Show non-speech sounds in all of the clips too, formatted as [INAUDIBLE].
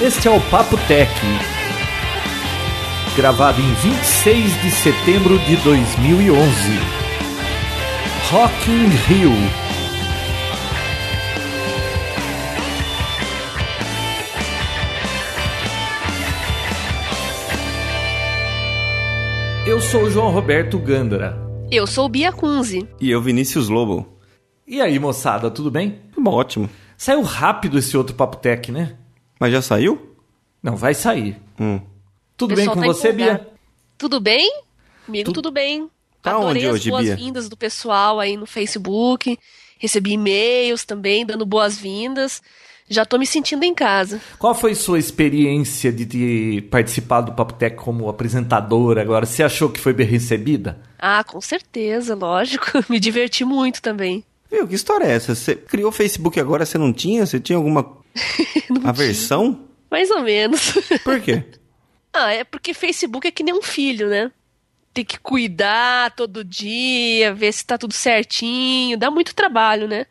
Este é o Papo Tech, gravado em 26 de setembro de 2011. Rock in Rio. Eu sou o João Roberto Gândara. Eu sou Bia Kunze. E eu, Vinícius Lobo. E aí, moçada, tudo bem? Bom, ótimo. Saiu rápido esse outro Papo Tech, né? Mas já saiu? Não, vai sair. Hum. Tudo bem com tá você, empolgado. Bia? Tudo bem? Comigo Tu- tudo bem. Tá Adorei onde as hoje, Bia? boas-vindas do pessoal aí no Facebook. Recebi e-mails também, dando boas-vindas. Já tô me sentindo em casa. Qual foi sua experiência de ter participado do Papo Tech como apresentadora agora? Você achou que foi bem recebida? Ah, com certeza, lógico. [LAUGHS] Me diverti muito também. Viu, que história é essa? Você criou o Facebook agora, você não tinha? Você tinha alguma [LAUGHS] aversão? Mais ou menos. [LAUGHS] Por quê? ah, é porque Facebook é que nem um filho, né? Tem que cuidar todo dia, ver se tá tudo certinho. Dá muito trabalho, né?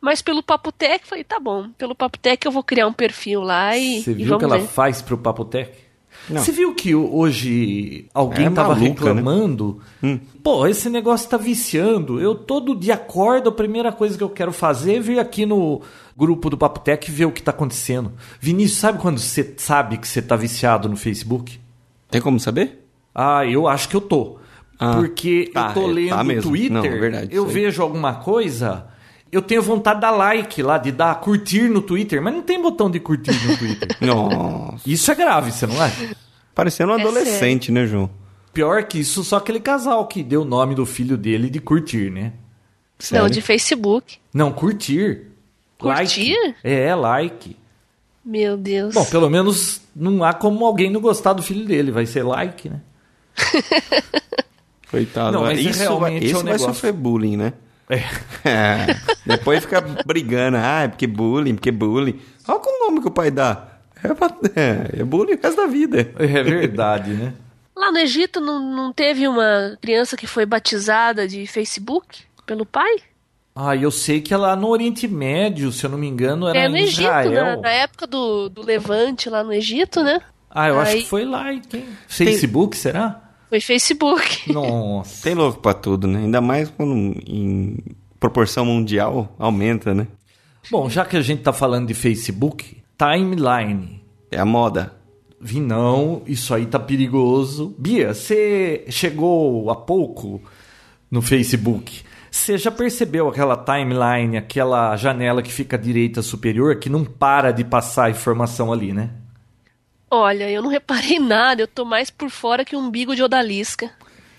Mas pelo Papotec, falei, tá bom. Pelo Papotec eu vou criar um perfil lá e, Você viu o que ela ver. faz pro Papo Tech? Não. Você viu que hoje alguém É tava maluca, né? reclamando? Hum. Pô, esse negócio tá viciando. Eu todo dia acordo, a primeira coisa que eu quero fazer é vir aqui no grupo do Papo Tech e ver o que tá acontecendo. Vinícius, sabe quando você sabe que você tá viciado no Facebook? Tem como saber? Ah, eu acho que eu tô. Ah, Porque tá, eu tô é, lendo tá mesmo. Twitter, Não, é verdade, eu vejo alguma coisa, eu tenho vontade de dar like lá, de dar curtir no Twitter, mas não tem botão de curtir no Twitter. [LAUGHS] Nossa. Isso é grave, você não acha? Parecendo um É adolescente, né, João? Pior que isso, só aquele casal que deu o nome do filho dele de curtir, né? Sério? Não, de Facebook. Não, curtir. Curtir? Like. É, like. Meu Deus. Bom, pelo menos não há como alguém não gostar do filho dele, vai ser like, né? [LAUGHS] Coitado. Não, mas isso realmente vai, é um vai sofrer bullying, né? É. É. Depois fica brigando. Ah, é porque bullying, porque bullying. Olha qual o nome que o pai dá. É, pra- é, é bullying o resto da vida. É verdade, né? Lá no Egito não, não teve uma criança que foi batizada de Facebook pelo pai? Ah, eu sei que é lá no Oriente Médio, se eu não me engano, era é no em Egito, Israel. na, na época do, do Levante lá no Egito, né? Ah, eu acho Aí- que foi lá. e Quem? Facebook, será? Foi Facebook. Nossa. Tem louco pra tudo, né? Ainda mais quando em proporção mundial aumenta, né? Bom, já que a gente tá falando de Facebook, timeline. É a moda. Vi não, isso aí tá perigoso. Bia, você chegou há pouco no Facebook. Você já percebeu aquela timeline, aquela janela que fica à direita superior, que não para de passar informação ali, né? Olha, eu não reparei nada, eu tô mais por fora que um umbigo de odalisca.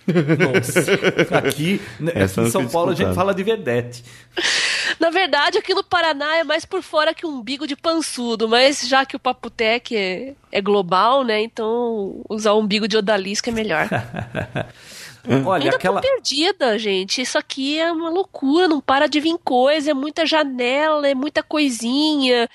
Nossa. [LAUGHS] Aqui, né, aqui em São Paulo a gente fala de vedete. [LAUGHS] Na verdade, aqui no Paraná é mais por fora que um umbigo de pançudo, mas já que o Paputec é, é global, né? Então usar o umbigo de odalisca é melhor. [LAUGHS] Olha, Ainda aquela. tô perdida, gente. Isso aqui é uma loucura, não para de vir coisa, é muita janela, é muita coisinha.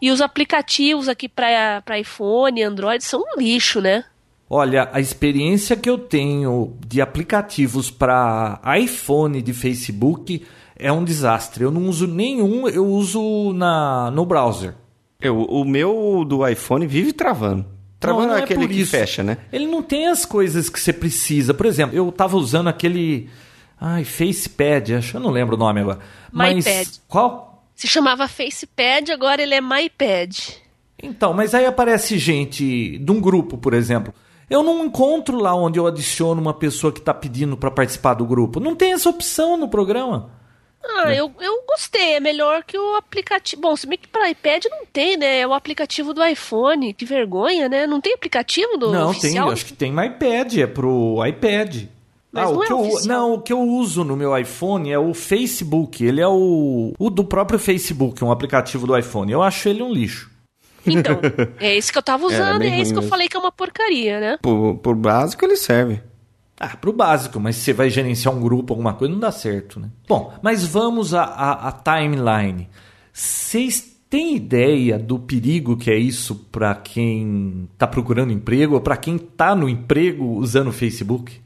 E os aplicativos aqui para iPhone e Android são um lixo, né? Olha, a experiência que eu tenho de aplicativos para iPhone de Facebook é um desastre. Eu não uso nenhum, eu uso na no browser. Eu, o meu do iPhone vive travando. Travando Não, não é aquele que isso. fecha, né? Ele não tem as coisas que você precisa. Por exemplo, eu tava usando aquele. Ai, FacePad, acho que eu não lembro o nome agora. Mas. MyPad. Qual? Se chamava FacePad, agora ele é MyPad. Então, mas aí aparece gente de um grupo, por exemplo. Eu não encontro lá onde eu adiciono uma pessoa que está pedindo para participar do grupo. Não tem essa opção no programa. Ah, eu, eu gostei. É melhor que o aplicativo. Bom, se bem que para iPad não tem, né? É o aplicativo do iPhone. Que vergonha, né? Não tem aplicativo do não, oficial? tem, acho que tem MyPad, é pro iPad. Mas ah, não o é que eu, oficial. não, o que eu uso no meu iPhone é o Facebook. Ele é o, o do próprio Facebook, um aplicativo do iPhone. Eu acho ele um lixo. Então, [LAUGHS] é esse que eu tava usando bem e é esse que eu mesmo. falei que é uma porcaria, né? Por, por básico ele serve. Ah, pro básico, mas se você vai gerenciar um grupo, alguma coisa, não dá certo, né? Bom, mas vamos à, à, à timeline. Vocês têm ideia do perigo que é isso para quem tá procurando emprego ou para quem tá no emprego usando o Facebook?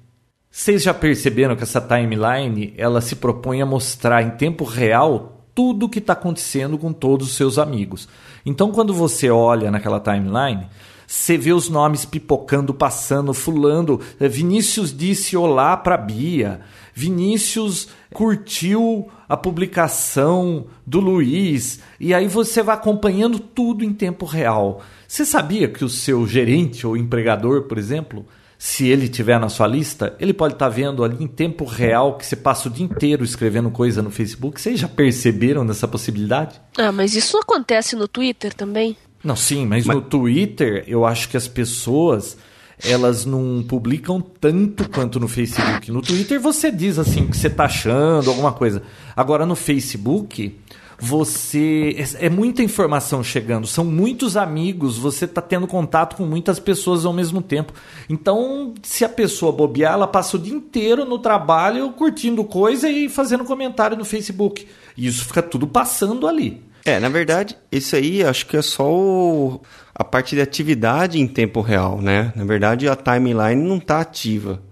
Vocês já perceberam que essa timeline ela se propõe a mostrar em tempo real tudo que está acontecendo com todos os seus amigos. Então, quando você olha naquela timeline, você vê os nomes pipocando, passando, fulando. É, Vinícius disse olá para Bia. Vinícius curtiu a publicação do Luiz. E aí você vai acompanhando tudo em tempo real. Você sabia que o seu gerente ou empregador, por exemplo, se ele tiver na sua lista, ele pode estar vendo ali em tempo real que você passa o dia inteiro escrevendo coisa no Facebook. Vocês já perceberam dessa possibilidade? Ah, mas isso acontece no Twitter também? Não, sim, mas, mas... no Twitter eu acho que as pessoas elas não publicam tanto quanto no Facebook. No Twitter você diz assim o que você está achando, alguma coisa. Agora no Facebook você é, é muita informação chegando, são muitos amigos, você está tendo contato com muitas pessoas ao mesmo tempo. Então, se a pessoa bobear, ela passa o dia inteiro no trabalho curtindo coisa e fazendo comentário no Facebook. E isso fica tudo passando ali. É, na verdade, isso aí acho que é só o, a parte de atividade em tempo real, né? Na verdade, a timeline não está ativa.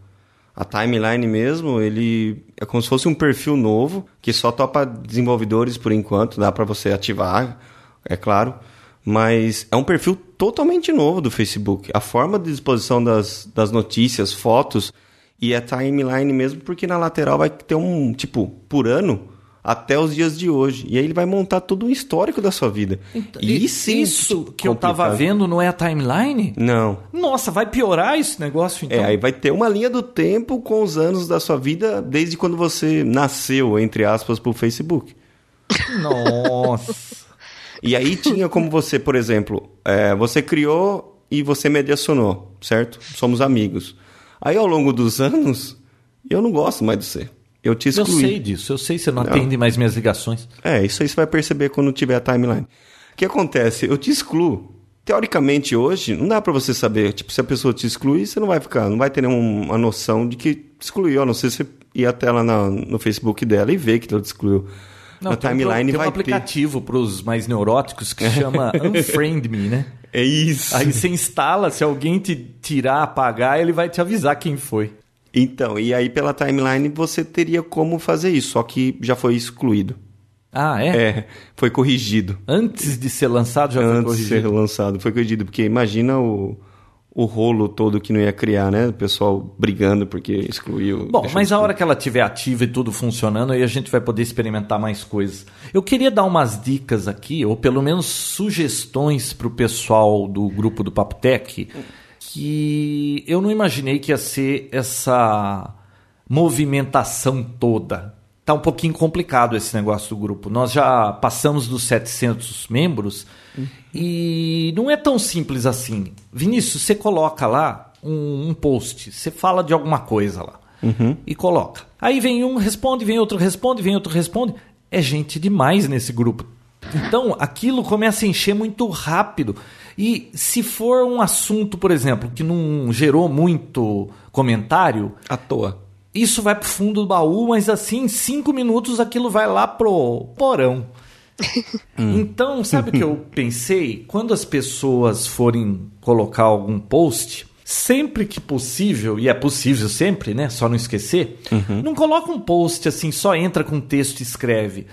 A timeline mesmo, ele é como se fosse um perfil novo, que só topa desenvolvedores por enquanto, dá para você ativar, é claro. Mas é um perfil totalmente novo do Facebook. A forma de disposição das, das notícias, fotos e a timeline mesmo, porque na lateral vai ter um, tipo, por ano, até os dias de hoje. E aí ele vai montar todo o histórico da sua vida. Então, e sim, isso que complicado. eu tava vendo não é a timeline? Não. Nossa, vai piorar esse negócio então? É, aí vai ter uma linha do tempo com os anos da sua vida desde quando você nasceu, entre aspas, pro Facebook. Nossa. [LAUGHS] e aí tinha como você, por exemplo, é, você criou e você me adicionou, certo? Somos amigos. Aí ao longo dos anos, eu não gosto mais de você. Eu te excluí. Eu sei disso, eu sei, você não, não, atende mais minhas ligações. É, isso aí você vai perceber quando tiver a timeline. O que acontece? Eu te excluo. Teoricamente, hoje, não dá para você saber. Tipo, se a pessoa te excluir, você não vai ficar, não vai ter nenhuma noção de que excluiu. A não ser se você ir até lá na, no Facebook dela e ver que ela te excluiu. Não, na tem timeline um, tem um aplicativo para os mais neuróticos que chama [LAUGHS] Unfriend Me, né? É isso. Aí você instala, se alguém te tirar, apagar, ele vai te avisar quem foi. Então, e aí pela timeline você teria como fazer isso, só que já foi excluído. Ah, é? É, foi corrigido. Antes de ser lançado já Antes foi corrigido? Antes de ser lançado, foi corrigido, porque imagina o, o rolo todo que não ia criar, né? O pessoal brigando porque excluiu. Bom, mas a hora que ela estiver ativa e tudo funcionando, aí a gente vai poder experimentar mais coisas. Eu queria dar umas dicas aqui, ou pelo menos sugestões para o pessoal do grupo do Papo Tech que eu não imaginei que ia ser essa movimentação toda. Tá um pouquinho complicado esse negócio do grupo. Nós já passamos dos 700 membros uhum. e não é tão simples assim. Vinícius, você coloca lá um, um post, você fala de alguma coisa lá uhum. e coloca. Aí vem um, responde, vem outro, responde, vem outro, responde. É gente demais nesse grupo. Então aquilo começa a encher muito rápido. E se for um assunto, por exemplo, que não gerou muito comentário. À toa. Isso vai pro fundo do baú, mas assim, em cinco minutos aquilo vai lá pro porão. [LAUGHS] Hum. Então, sabe o que eu [LAUGHS] pensei? Quando as pessoas forem colocar algum post, sempre que possível, e é possível sempre, né? Só não esquecer, uhum. não coloca um post assim, só entra com texto e escreve.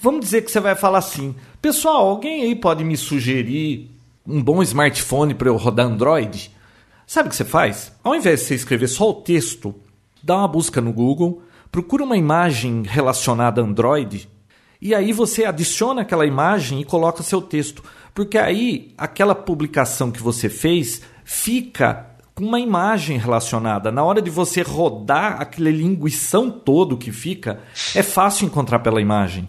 Vamos dizer que você vai falar assim: pessoal, alguém aí pode me sugerir um bom smartphone para eu rodar Android? Sabe o que você faz? Ao invés de você escrever só o texto, dá uma busca no Google, procura uma imagem relacionada a Android e aí você adiciona aquela imagem e coloca seu texto. Porque aí aquela publicação que você fez fica com uma imagem relacionada. Na hora de você rodar aquele linguição todo que fica, é fácil encontrar pela imagem.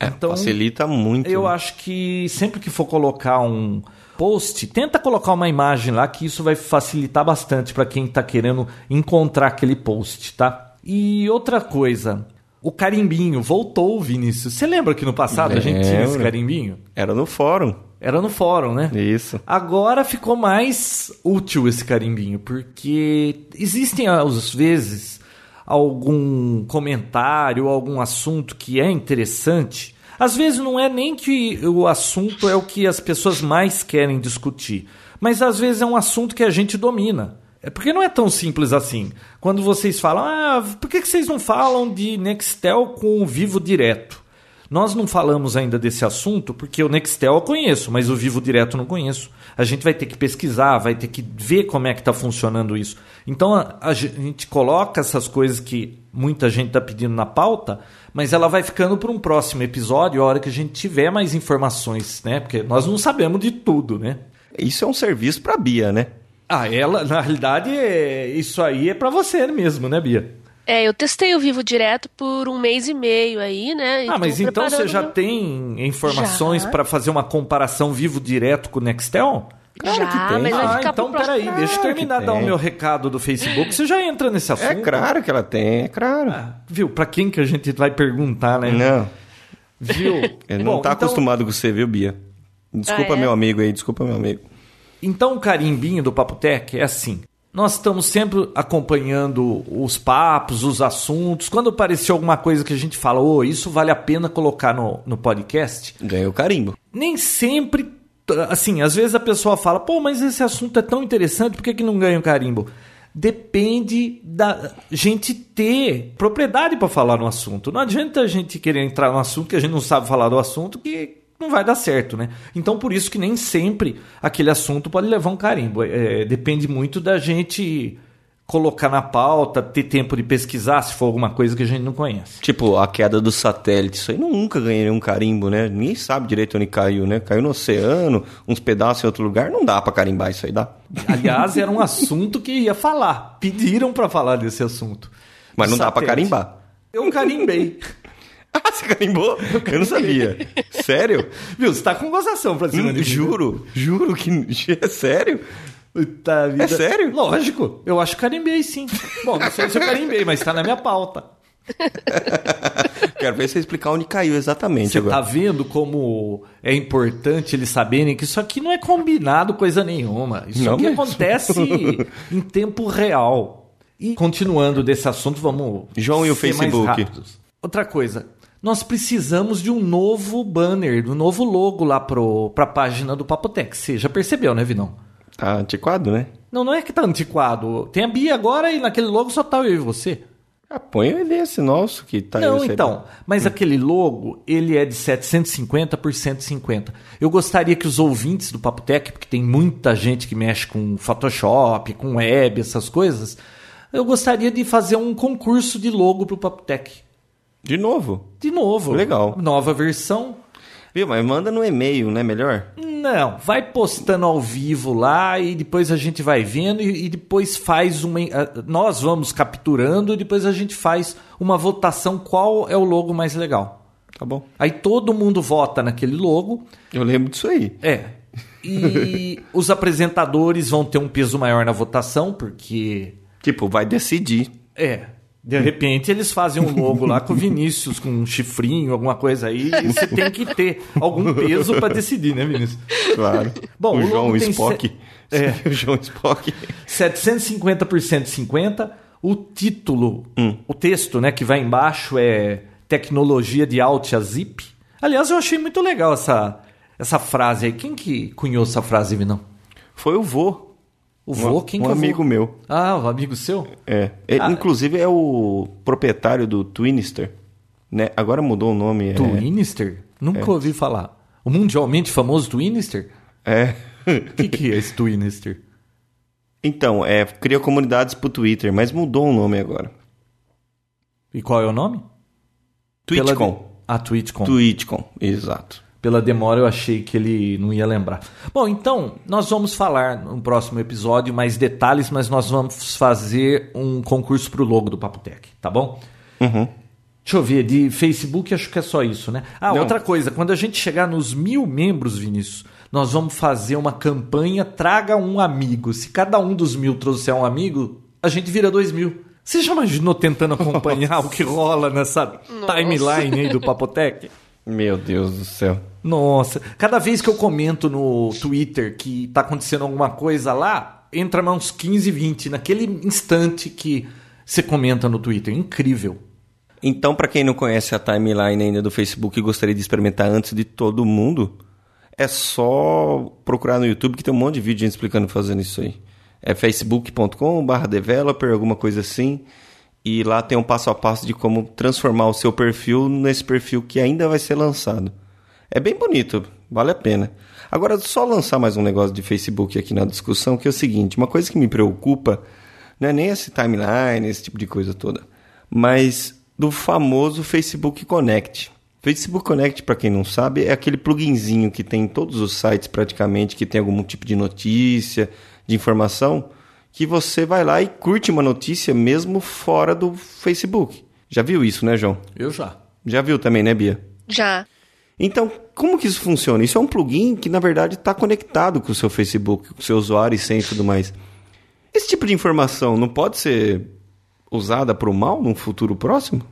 É, então, facilita muito. Eu né? acho que sempre que for colocar um, post, tenta colocar uma imagem lá que isso vai facilitar bastante para quem está querendo encontrar aquele post, tá? E outra coisa, o carimbinho voltou, Vinícius. Você lembra que no passado a gente tinha esse carimbinho? Era no fórum. Era no fórum, né? Isso. Agora ficou mais útil esse carimbinho, porque existem às vezes algum comentário, algum assunto que é interessante às vezes não é nem que o assunto é o que as pessoas mais querem discutir, mas às vezes é um assunto que a gente domina. É porque não é tão simples assim. Quando vocês falam, ah, por que vocês não falam de Nextel com o Vivo Direto? Nós não falamos ainda desse assunto porque o Nextel eu conheço, mas o Vivo Direto não conheço. A gente vai ter que pesquisar, vai ter que ver como é que está funcionando isso. Então a, a gente coloca essas coisas que muita gente está pedindo na pauta, mas ela vai ficando para um próximo episódio, a hora que a gente tiver mais informações, né? Porque nós não sabemos de tudo, né? Isso é um serviço para Bia, né? Ah, ela, na realidade, é, isso aí é para você mesmo, né, Bia? É, eu testei o Vivo Direto por um mês e meio aí, né? ah, mas então você já tem informações para fazer uma comparação Vivo Direto com o Nextel? Claro já, que tem. Mas vai ah, ficar então peraí, claro deixa eu terminar de dar o meu recado do Facebook. Você já entra nesse assunto? É claro que ela tem, é claro. Ah, viu? Para quem que a gente vai perguntar, né? Não. Viu? [LAUGHS] Ele não Bom, tá então... acostumado com você, viu, Bia? Desculpa, ah, é? meu amigo aí, desculpa, meu amigo. Então, o carimbinho do Papotec é assim. Nós estamos sempre acompanhando os papos, os assuntos. Quando apareceu alguma coisa que a gente fala, oh, isso vale a pena colocar no, no podcast. Ganhou o carimbo. Nem sempre. Assim, às vezes a pessoa fala, pô, mas esse assunto é tão interessante, por que, que não ganha o carimbo? Depende da gente ter propriedade para falar no assunto. Não adianta a gente querer entrar no assunto que a gente não sabe falar do assunto, que não vai dar certo, né? Então por isso que nem sempre aquele assunto pode levar um carimbo. É, depende muito da gente colocar na pauta, ter tempo de pesquisar se for alguma coisa que a gente não conhece. Tipo, a queda do satélite, isso aí nunca ganhei um carimbo, né? Ninguém sabe direito onde caiu, né? Caiu no oceano, uns pedaços em outro lugar, não dá para carimbar isso aí, dá? Aliás, era um [LAUGHS] assunto que ia falar. Pediram para falar desse assunto. Mas não satélite. dá para carimbar. Eu carimbei. [LAUGHS] Ah, você carimbou? Eu não sabia. Sério? Viu, você tá com gozação pra cima hum, de Juro, juro que [LAUGHS] é sério. Puta vida. É sério? Lógico. Eu acho que carimbei, sim. Bom, não sei se eu carimbei, mas tá na minha pauta. [LAUGHS] Quero ver você explicar onde caiu exatamente. Você agora. tá vendo como é importante eles saberem que isso aqui não é combinado coisa nenhuma. Isso não aqui mesmo. acontece [LAUGHS] em tempo real. E continuando desse assunto, vamos. João e o Facebook. Outra coisa, nós precisamos de um novo banner, de um novo logo lá para a página do Papotec. Você já percebeu, né, Vinão? Tá antiquado, né? Não, não é que tá antiquado. Tem a Bia agora e naquele logo só tá eu e você. Ah, põe esse nosso que tá Não, então, mas hum. aquele logo, ele é de 750 por 150. Eu gostaria que os ouvintes do Papotec, porque tem muita gente que mexe com Photoshop, com web, essas coisas, eu gostaria de fazer um concurso de logo pro Papotec. De novo? De novo. Legal. Nova versão. Viu, mas manda no e-mail, não é melhor? Não, vai postando ao vivo lá e depois a gente vai vendo e, e, depois faz uma. Nós vamos capturando e depois a gente faz uma votação qual é o logo mais legal. Tá bom. Aí todo mundo vota naquele logo. Eu lembro disso aí. É. E [LAUGHS] os apresentadores vão ter um peso maior na votação, porque. Tipo, vai decidir. É. De repente eles fazem um logo lá com o Vinícius, com um chifrinho, alguma coisa aí, e você tem que ter algum peso para decidir, né, Vinícius? Claro. Bom, o, o João Spock. Se... É. [LAUGHS] o João Spock. 750 por 150. O título, hum. o texto, né, que vai embaixo é Tecnologia de Alt a Zip. Aliás, eu achei muito legal essa, essa frase aí. Quem que cunhou essa frase, Vinão? Foi o vô. O vô? Quem um que é amigo meu. Ah, um amigo seu? É. Ele, ah. Inclusive é o proprietário do Twinister. Né? Agora mudou o nome. É. Twinister? É... Nunca é. ouvi falar. O mundialmente famoso Twinister? É. O [LAUGHS] que, que é esse Twinister? Então, é, cria comunidades pro Twitter, mas mudou o nome agora. E qual é o nome? Twitchcom. Pela... Ah, Twitchcom. Twitchcom, exato pela demora eu achei que ele não ia lembrar. Bom, então nós vamos falar no próximo episódio mais detalhes, mas nós vamos fazer um concurso para o logo do Papotec, tá bom? Uhum. Deixa eu ver, de Facebook acho que é só isso, né? Ah, não. outra coisa, quando a gente chegar nos mil membros, Vinícius, nós vamos fazer uma campanha Traga um amigo. Se cada um dos mil trouxer um amigo, a gente vira dois mil. Você já imaginou tentando acompanhar o que rola nessa Nossa. timeline aí do Papotec? [LAUGHS] Meu Deus do céu. Nossa, cada vez que eu comento no Twitter que tá acontecendo alguma coisa lá, entra mais uns 15, 20 naquele instante que você comenta no Twitter. Incrível. Então, para quem não conhece a timeline ainda do Facebook e gostaria de experimentar antes de todo mundo, é só procurar no YouTube que tem um monte de vídeo explicando fazendo isso aí. É facebook.com/developer, alguma coisa assim. E lá tem um passo a passo de como transformar o seu perfil nesse perfil que ainda vai ser lançado. É bem bonito, vale a pena. Agora, só lançar mais um negócio de Facebook aqui na discussão, que é o seguinte: uma coisa que me preocupa não é nem esse timeline, esse tipo de coisa toda, mas do famoso Facebook Connect. Facebook Connect, para quem não sabe, é aquele pluginzinho que tem em todos os sites praticamente, que tem algum tipo de notícia, de informação, que você vai lá e curte uma notícia mesmo fora do Facebook. Já viu isso, né, João? Eu já. Já viu também, né, Bia? Já. Então, como que isso funciona? Isso é um plugin que, na verdade, está conectado com o seu Facebook, com o seu usuário e sem e tudo mais. Esse tipo de informação não pode ser usada para o mal num futuro próximo?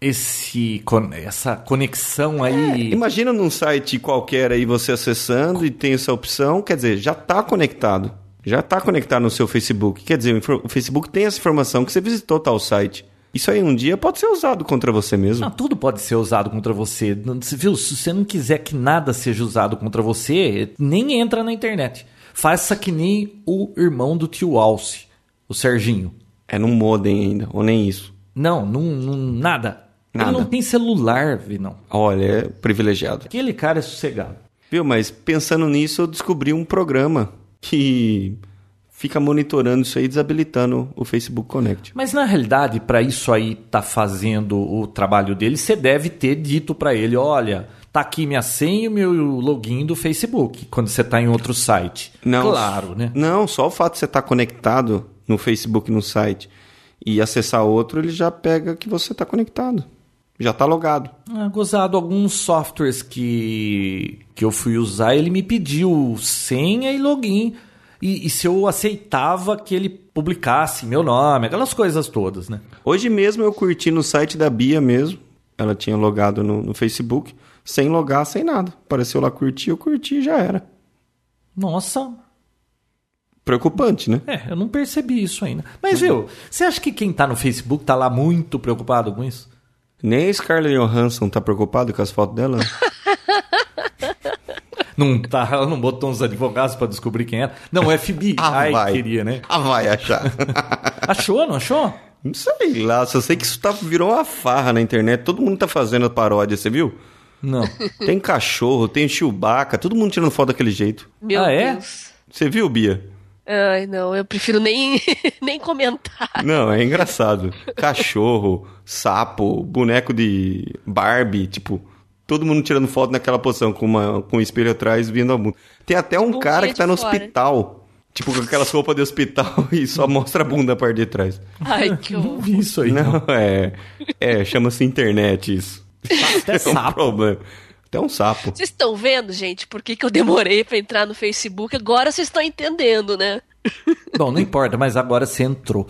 Esse, essa conexão aí. É, imagina num site qualquer aí você acessando e tem essa opção, quer dizer, já está conectado. Já está conectado no seu Facebook. Quer dizer, o Facebook tem essa informação que você visitou tal site. Isso aí um dia pode ser usado contra você mesmo. Não, tudo pode ser usado contra você. Você viu? Se você não quiser que nada seja usado contra você, nem entra na internet. Faça que nem o irmão do tio Alce, o Serginho. É num modem ainda, ou nem isso. Não, num, num nada. nada. Ele não tem celular, não. Olha, é privilegiado. Aquele cara é sossegado. Viu, mas pensando nisso, eu descobri um programa que fica monitorando isso aí, desabilitando o Facebook Connect. Mas na realidade, para isso aí tá fazendo o trabalho dele, você deve ter dito para ele, olha, tá aqui minha senha e meu login do Facebook, quando você tá em outro site. Não, claro, né? Não, só o fato de você estar tá conectado no Facebook no site e acessar outro, ele já pega que você está conectado. Já está logado. Ah, gozado, alguns softwares que, que eu fui usar, ele me pediu senha e login. E, e, se eu aceitava que ele publicasse meu nome, aquelas coisas todas, né? Hoje mesmo eu curti no site da Bia mesmo. Ela tinha logado no, no Facebook, sem logar, sem nada. Apareceu lá curtir, eu curti e já era. Nossa, preocupante, né? É, eu não percebi isso ainda. Mas, viu, você acha que quem tá no Facebook tá lá muito preocupado com isso? Nem a Scarlett Johansson tá preocupado com as fotos dela? [LAUGHS] não tá, ela não botou uns advogados para descobrir quem era. Não, o FBI. ah, Ai, vai. queria, né? Ah, vai achar. [LAUGHS] achou, não achou? Não sei lá, só sei que isso tá, virou uma farra na internet. Todo mundo tá fazendo paródia, você viu? Não. Tem cachorro, tem Chewbacca, todo mundo tirando foto daquele jeito. Meu ah, é? Deus. Você viu, Bia? Ai, não, eu prefiro nem, [LAUGHS] nem comentar. Não, é engraçado. Cachorro, sapo, boneco de Barbie, tipo, todo mundo tirando foto naquela posição com, uma, com um espelho atrás vindo ao mundo. Tem até um, cara que tá no fora. hospital, tipo, com aquelas roupas de hospital [LAUGHS] e só mostra a bunda a parte de trás. Ai, [LAUGHS] que horror. Isso aí. Não, é. É, chama-se internet isso. Até é um problema. Até um sapo. Vocês estão vendo, gente, por que, que eu demorei para entrar no Facebook? Agora vocês estão entendendo, né? [LAUGHS] Bom, não importa, mas agora você entrou.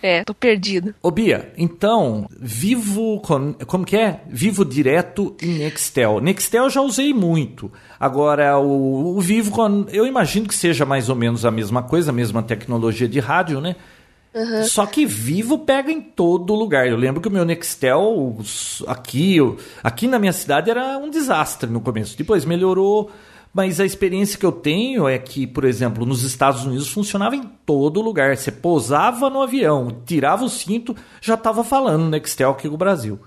É, tô perdido. Ô Bia, então, vivo. Com, como que é? Vivo direto em Nextel. Nextel eu já usei muito. Agora, o, o Vivo, eu imagino que seja mais ou menos a mesma coisa, a mesma tecnologia de rádio, né? Uhum. Só que vivo pega em todo lugar. Eu lembro que o meu Nextel aqui, aqui na minha cidade era um desastre no começo. Depois melhorou, mas a experiência que eu tenho é que, por exemplo, nos Estados Unidos funcionava em todo lugar. Você pousava no avião, tirava o cinto, já estava falando Nextel aqui no Brasil.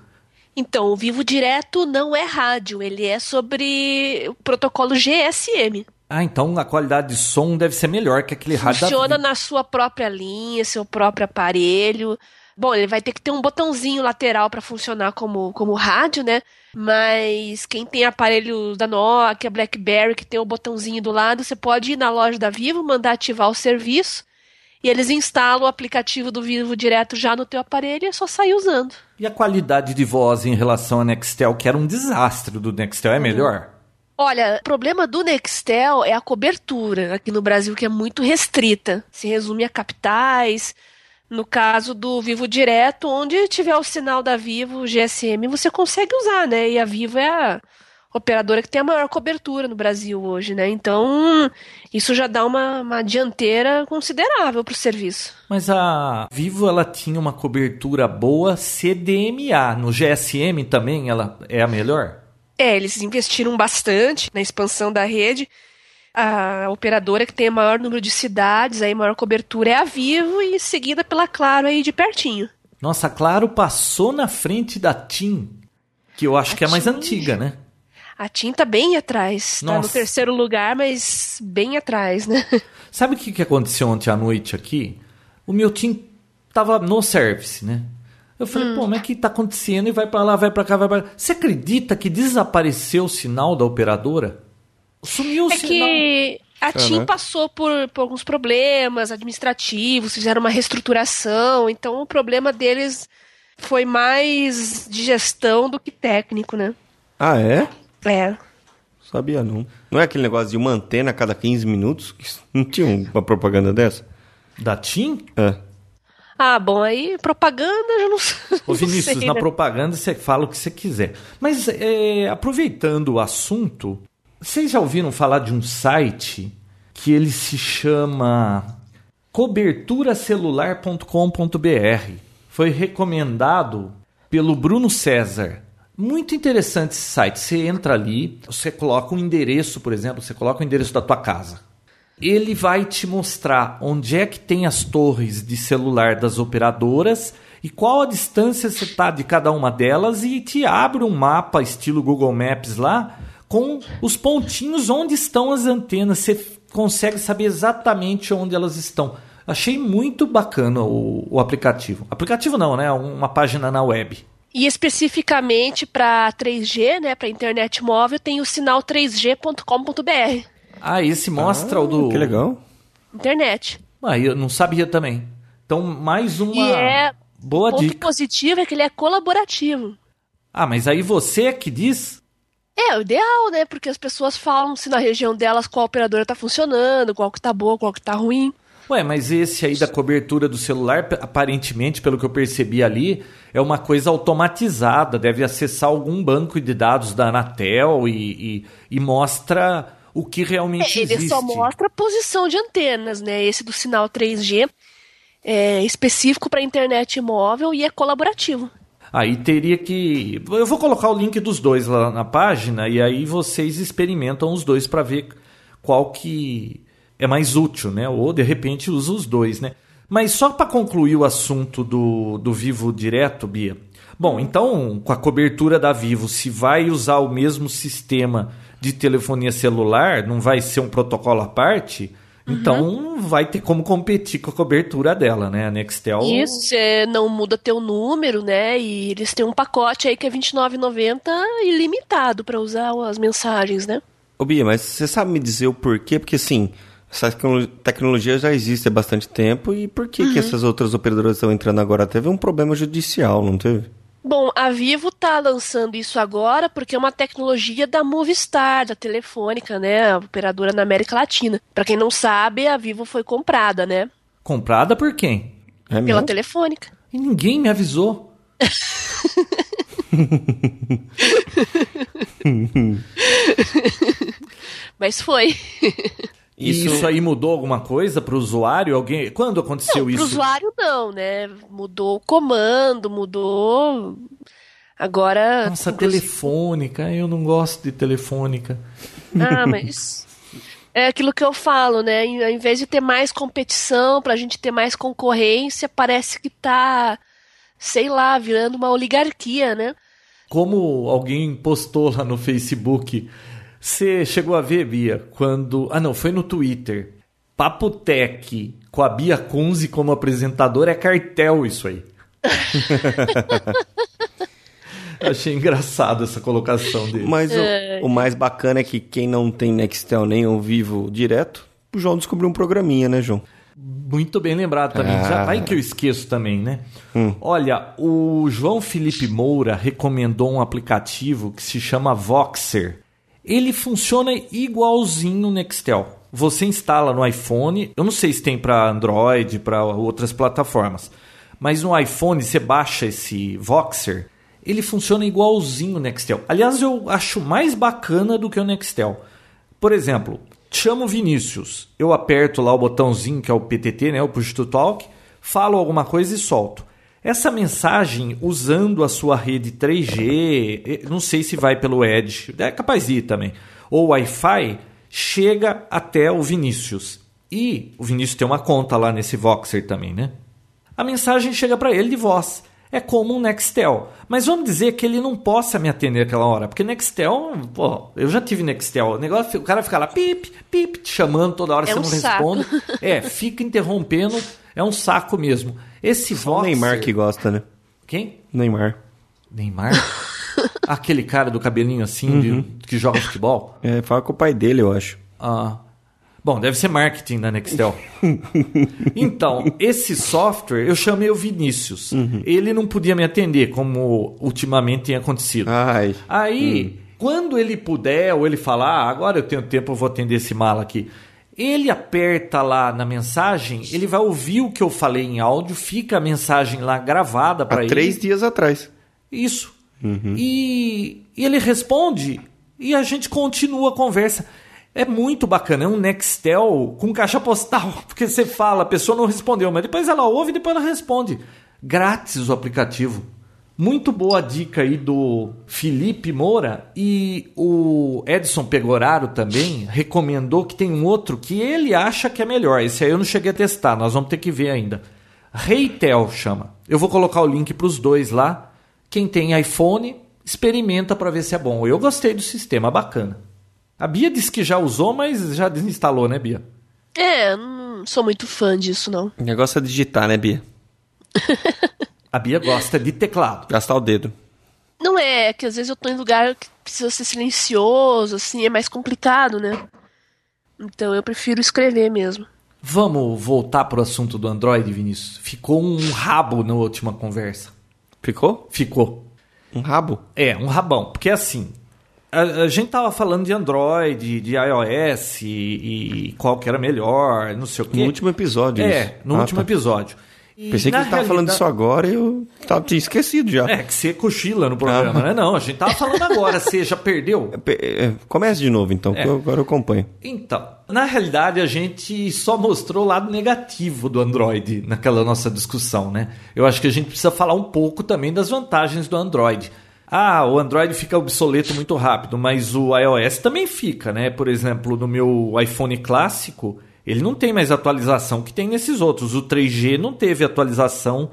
Então, o Vivo Direto não é rádio, ele é sobre o protocolo GSM. Ah, então a qualidade de som deve ser melhor que aquele rádio. Funciona na sua própria linha, seu próprio aparelho. Bom, ele vai ter que ter um botãozinho lateral para funcionar como, como rádio, né? Mas quem tem aparelho da Nokia, BlackBerry, que tem o botãozinho do lado, você pode ir na loja da Vivo, mandar ativar o serviço e eles instalam o aplicativo do Vivo direto já no teu aparelho e é só sair usando. E a qualidade de voz em relação ao Nextel, que era um desastre do Nextel, é melhor? Olha, o problema do Nextel é a cobertura aqui no Brasil, que é muito restrita. Se resume a capitais. No caso do Vivo Direto, onde tiver o sinal da Vivo GSM, você consegue usar, né? E a Vivo é a operadora que tem a maior cobertura no Brasil hoje, né? Então, isso já dá uma, uma dianteira considerável para o serviço. Mas a Vivo, ela tinha uma cobertura boa CDMA. No GSM também ela é a melhor? É, eles investiram bastante na expansão da rede. A operadora que tem o maior número de cidades, aí maior cobertura é a Vivo e seguida pela Claro aí de pertinho. Nossa, Claro passou na frente da TIM, que eu acho A que é mais TIM. antiga, né? A TIM tá bem atrás. Tá no Nossa. terceiro lugar, mas bem atrás, né? Sabe o que, que aconteceu ontem à noite aqui? O meu TIM tava no service, né? Eu falei, Hum. pô, mas o que tá acontecendo? E vai pra lá, vai pra cá, vai pra lá. Você acredita que desapareceu o sinal da operadora? Sumiu o É sinal. que a TIM Caraca. passou por, por alguns problemas administrativos, fizeram uma reestruturação, então o problema deles foi mais de gestão do que técnico, né? Ah, é? É. Sabia não. Não é aquele negócio de uma antena a cada 15 minutos? [LAUGHS] Não tinha uma propaganda dessa? Da TIM? É. Ah, bom, aí propaganda eu já não, sei- [LAUGHS] Ô Vinícius, sei, na né? propaganda você fala o que você quiser. Mas é, aproveitando o assunto, vocês já ouviram falar de um site que ele se chama coberturacelular.com.br? Foi recomendado pelo Bruno César. Muito interessante esse site. Você entra ali, você coloca um endereço, por exemplo, você coloca o endereço da tua casa. Ele vai te mostrar onde é que tem as torres de celular das operadoras e qual a distância você está de cada uma delas e te abre um mapa estilo Google Maps lá com os pontinhos onde estão as antenas. Você consegue saber exatamente onde elas estão. Achei muito bacana o, o aplicativo. Aplicativo não, né? Uma página na web. E especificamente para 3G, né, para internet móvel, tem o sinal 3g.com.br. Ah, esse mostra o do. Que legal. Internet. Ah, eu não sabia também. Então, mais uma E é boa ponto dica. positivo é que ele é colaborativo. Ah, mas aí você é que diz? É, o ideal, né? Porque as pessoas falam se na região delas qual operadora tá funcionando, qual que tá boa, qual que tá ruim. Ué, mas esse aí da cobertura do celular, aparentemente, pelo que eu percebi ali, é uma coisa automatizada. Deve acessar algum banco de dados da Anatel e, e, e mostra o que realmente É, ele existe. só mostra a posição de antenas, né? Esse do sinal 3G é específico para internet móvel e é colaborativo. Aí teria que. Eu vou colocar o link dos dois lá na página e aí vocês experimentam os dois para ver qual que é mais útil, né? Ou de repente usa os dois, né? Mas só para concluir o assunto do, do Vivo Direto, Bia. Bom, então com a cobertura da Vivo, se vai usar o mesmo sistema de telefonia celular, não vai ser um protocolo à parte, então não vai ter como competir com a cobertura dela, né? A Nextel. Isso, você não muda teu número, né? E eles têm um pacote aí que é R$29,90 ilimitado para usar as mensagens, né? Ô Bia, mas você sabe me dizer o porquê? Porque assim, essa tecno- tecnologia já existe há bastante tempo e por que, que essas outras operadoras estão entrando agora? Teve um problema judicial, não teve? Bom, a Vivo tá lançando isso agora porque é uma tecnologia da Movistar, da Telefônica, né? A operadora na América Latina. Pra quem não sabe, a Vivo foi comprada, né? Comprada por quem? É Pela mesmo? Telefônica. E ninguém me avisou. [LAUGHS] [LAUGHS] Mas foi. [LAUGHS] E Isso, aí mudou alguma coisa para o usuário? Alguém? Quando aconteceu Não, isso? pro usuário não, né? Mudou o comando, mudou. Agora. Nossa, inclusive- telefônica. Eu não gosto de telefônica. Ah, [LAUGHS] mas. É aquilo que eu falo, né? Em- Ao invés de ter mais competição, pra gente ter mais concorrência, parece que tá, sei lá, virando uma oligarquia, né? Como alguém postou lá no Facebook, você chegou a ver, Bia, quando. Ah, não, foi no Twitter. Papo Tech com a Bia Kunze como apresentadora é cartel isso aí. [LAUGHS] Achei engraçado essa colocação dele. Mas o, o mais bacana é que quem não tem Nextel nem ao vivo direto, o João descobriu um programinha, né, João? Muito bem lembrado também. Já Ah. vai que eu esqueço também, né? Olha, o João Felipe Moura recomendou um aplicativo que se chama Voxer. Ele funciona igualzinho no Nextel. Você instala no iPhone, eu não sei se tem para Android, para outras plataformas, mas no iPhone você baixa esse Voxer, ele funciona igualzinho o Nextel. Aliás, eu acho mais bacana do que o Nextel. Por exemplo, chamo o Vinícius, eu aperto lá o botãozinho que é o PTT, né, o Push to Talk, falo alguma coisa e solto. Essa mensagem, usando a sua rede 3G, eh, não sei se vai pelo Edge, é capaz de ir também, ou Wi-Fi, chega até o Vinícius. E o Vinícius tem uma conta lá nesse Voxer também, né? A mensagem chega para ele de voz. é como um Nextel. Mas vamos dizer que ele não possa me atender aquela hora, porque Nextel, pô, eu já tive Nextel. O negócio, o cara fica lá pip, pip, te chamando toda hora, É você um não saco. responde. É, fica interrompendo, é um saco mesmo. Esse Só o Voxer... Neymar que gosta, né? Quem? Neymar. Neymar? [LAUGHS] Aquele cara do cabelinho assim, de- que joga futebol? É, fala com o pai dele, eu acho. Ah. Bom, deve ser marketing da Nextel. [LAUGHS] então, esse software, eu chamei o Vinícius. Ele não podia me atender, como ultimamente tem acontecido. Ai. Aí, quando ele puder, ou ele falar, ah, agora eu tenho tempo, eu vou atender esse mala aqui. Ele aperta lá na mensagem, ele vai ouvir o que eu falei em áudio, fica a mensagem lá gravada para ele. três dias atrás. Isso. E, e ele responde e a gente continua a conversa. É muito bacana, é um Nextel com caixa postal, [LAUGHS] porque você fala, a pessoa não respondeu, mas depois ela ouve e depois ela responde. Grátis o aplicativo. Muito boa dica aí do Felipe Moura e o Edson Pegoraro também recomendou que tem um outro que ele acha que é melhor. Esse aí eu não cheguei a testar, nós vamos ter que ver ainda. Reitel chama. Eu vou colocar o link para os dois lá. Quem tem iPhone, experimenta para ver se é bom. Eu gostei do sistema, bacana. A Bia disse que já usou, mas já desinstalou, né, Bia? É, não sou muito fã disso, não. O negócio é digitar, né, Bia? [LAUGHS] A Bia gosta de teclado. Gastar o dedo. Não é, é que às vezes eu tô em lugar que precisa ser silencioso, assim, é mais complicado, né? Então eu prefiro escrever mesmo. Vamos voltar pro assunto do Android, Vinícius. Ficou um rabo na última conversa. Ficou? Ficou. Um rabo? É, um rabão. Porque assim, a, a gente tava falando de Android, de iOS e, e qual que era melhor, não sei o quê. No último episódio. É, isso. no Ah, último tá. episódio. E, Pensei que na ele tava falando disso agora e eu tava, tinha esquecido já. É, que você cochila no programa, Ah. né? Não, a gente tava falando agora, você já perdeu? Pe- é, Comece de novo, então, É. que eu- agora eu acompanho. Então, na realidade a gente só mostrou o lado negativo do Android naquela nossa discussão, né? Eu acho que a gente precisa falar um pouco também das vantagens do Android. Ah, o Android fica obsoleto muito rápido, mas o iOS também fica, né? Por exemplo, no meu iPhone clássico, ele não tem mais atualização que tem nesses outros. O 3G não teve atualização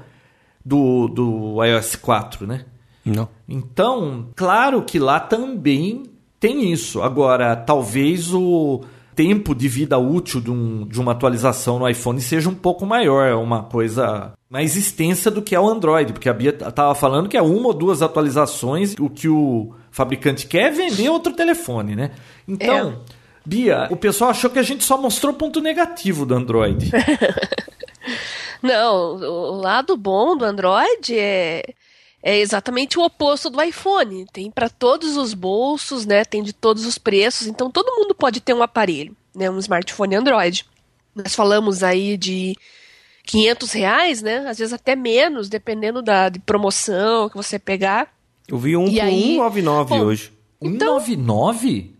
do, do iOS 4, né? Não. Então, claro que lá também tem isso. Agora, talvez o tempo de vida útil de, um- de uma atualização no iPhone seja um pouco maior, é uma coisa mais extensa do que é o Android, porque a Bia estava falando que é uma ou duas atualizações, o que o fabricante quer é vender outro telefone, né? Então, Bia, o pessoal achou que a gente só mostrou ponto negativo do Android. [LAUGHS] Não, o lado bom do Android é, é exatamente o oposto do iPhone. Tem para todos os bolsos, né? Tem de todos os preços, então todo mundo pode ter um aparelho, né? Um smartphone Android. Nós falamos aí de 500 reais, né? Às vezes até menos, dependendo da de promoção que você pegar. Eu vi um E por aí- 199 Bom, hoje. Então- 199?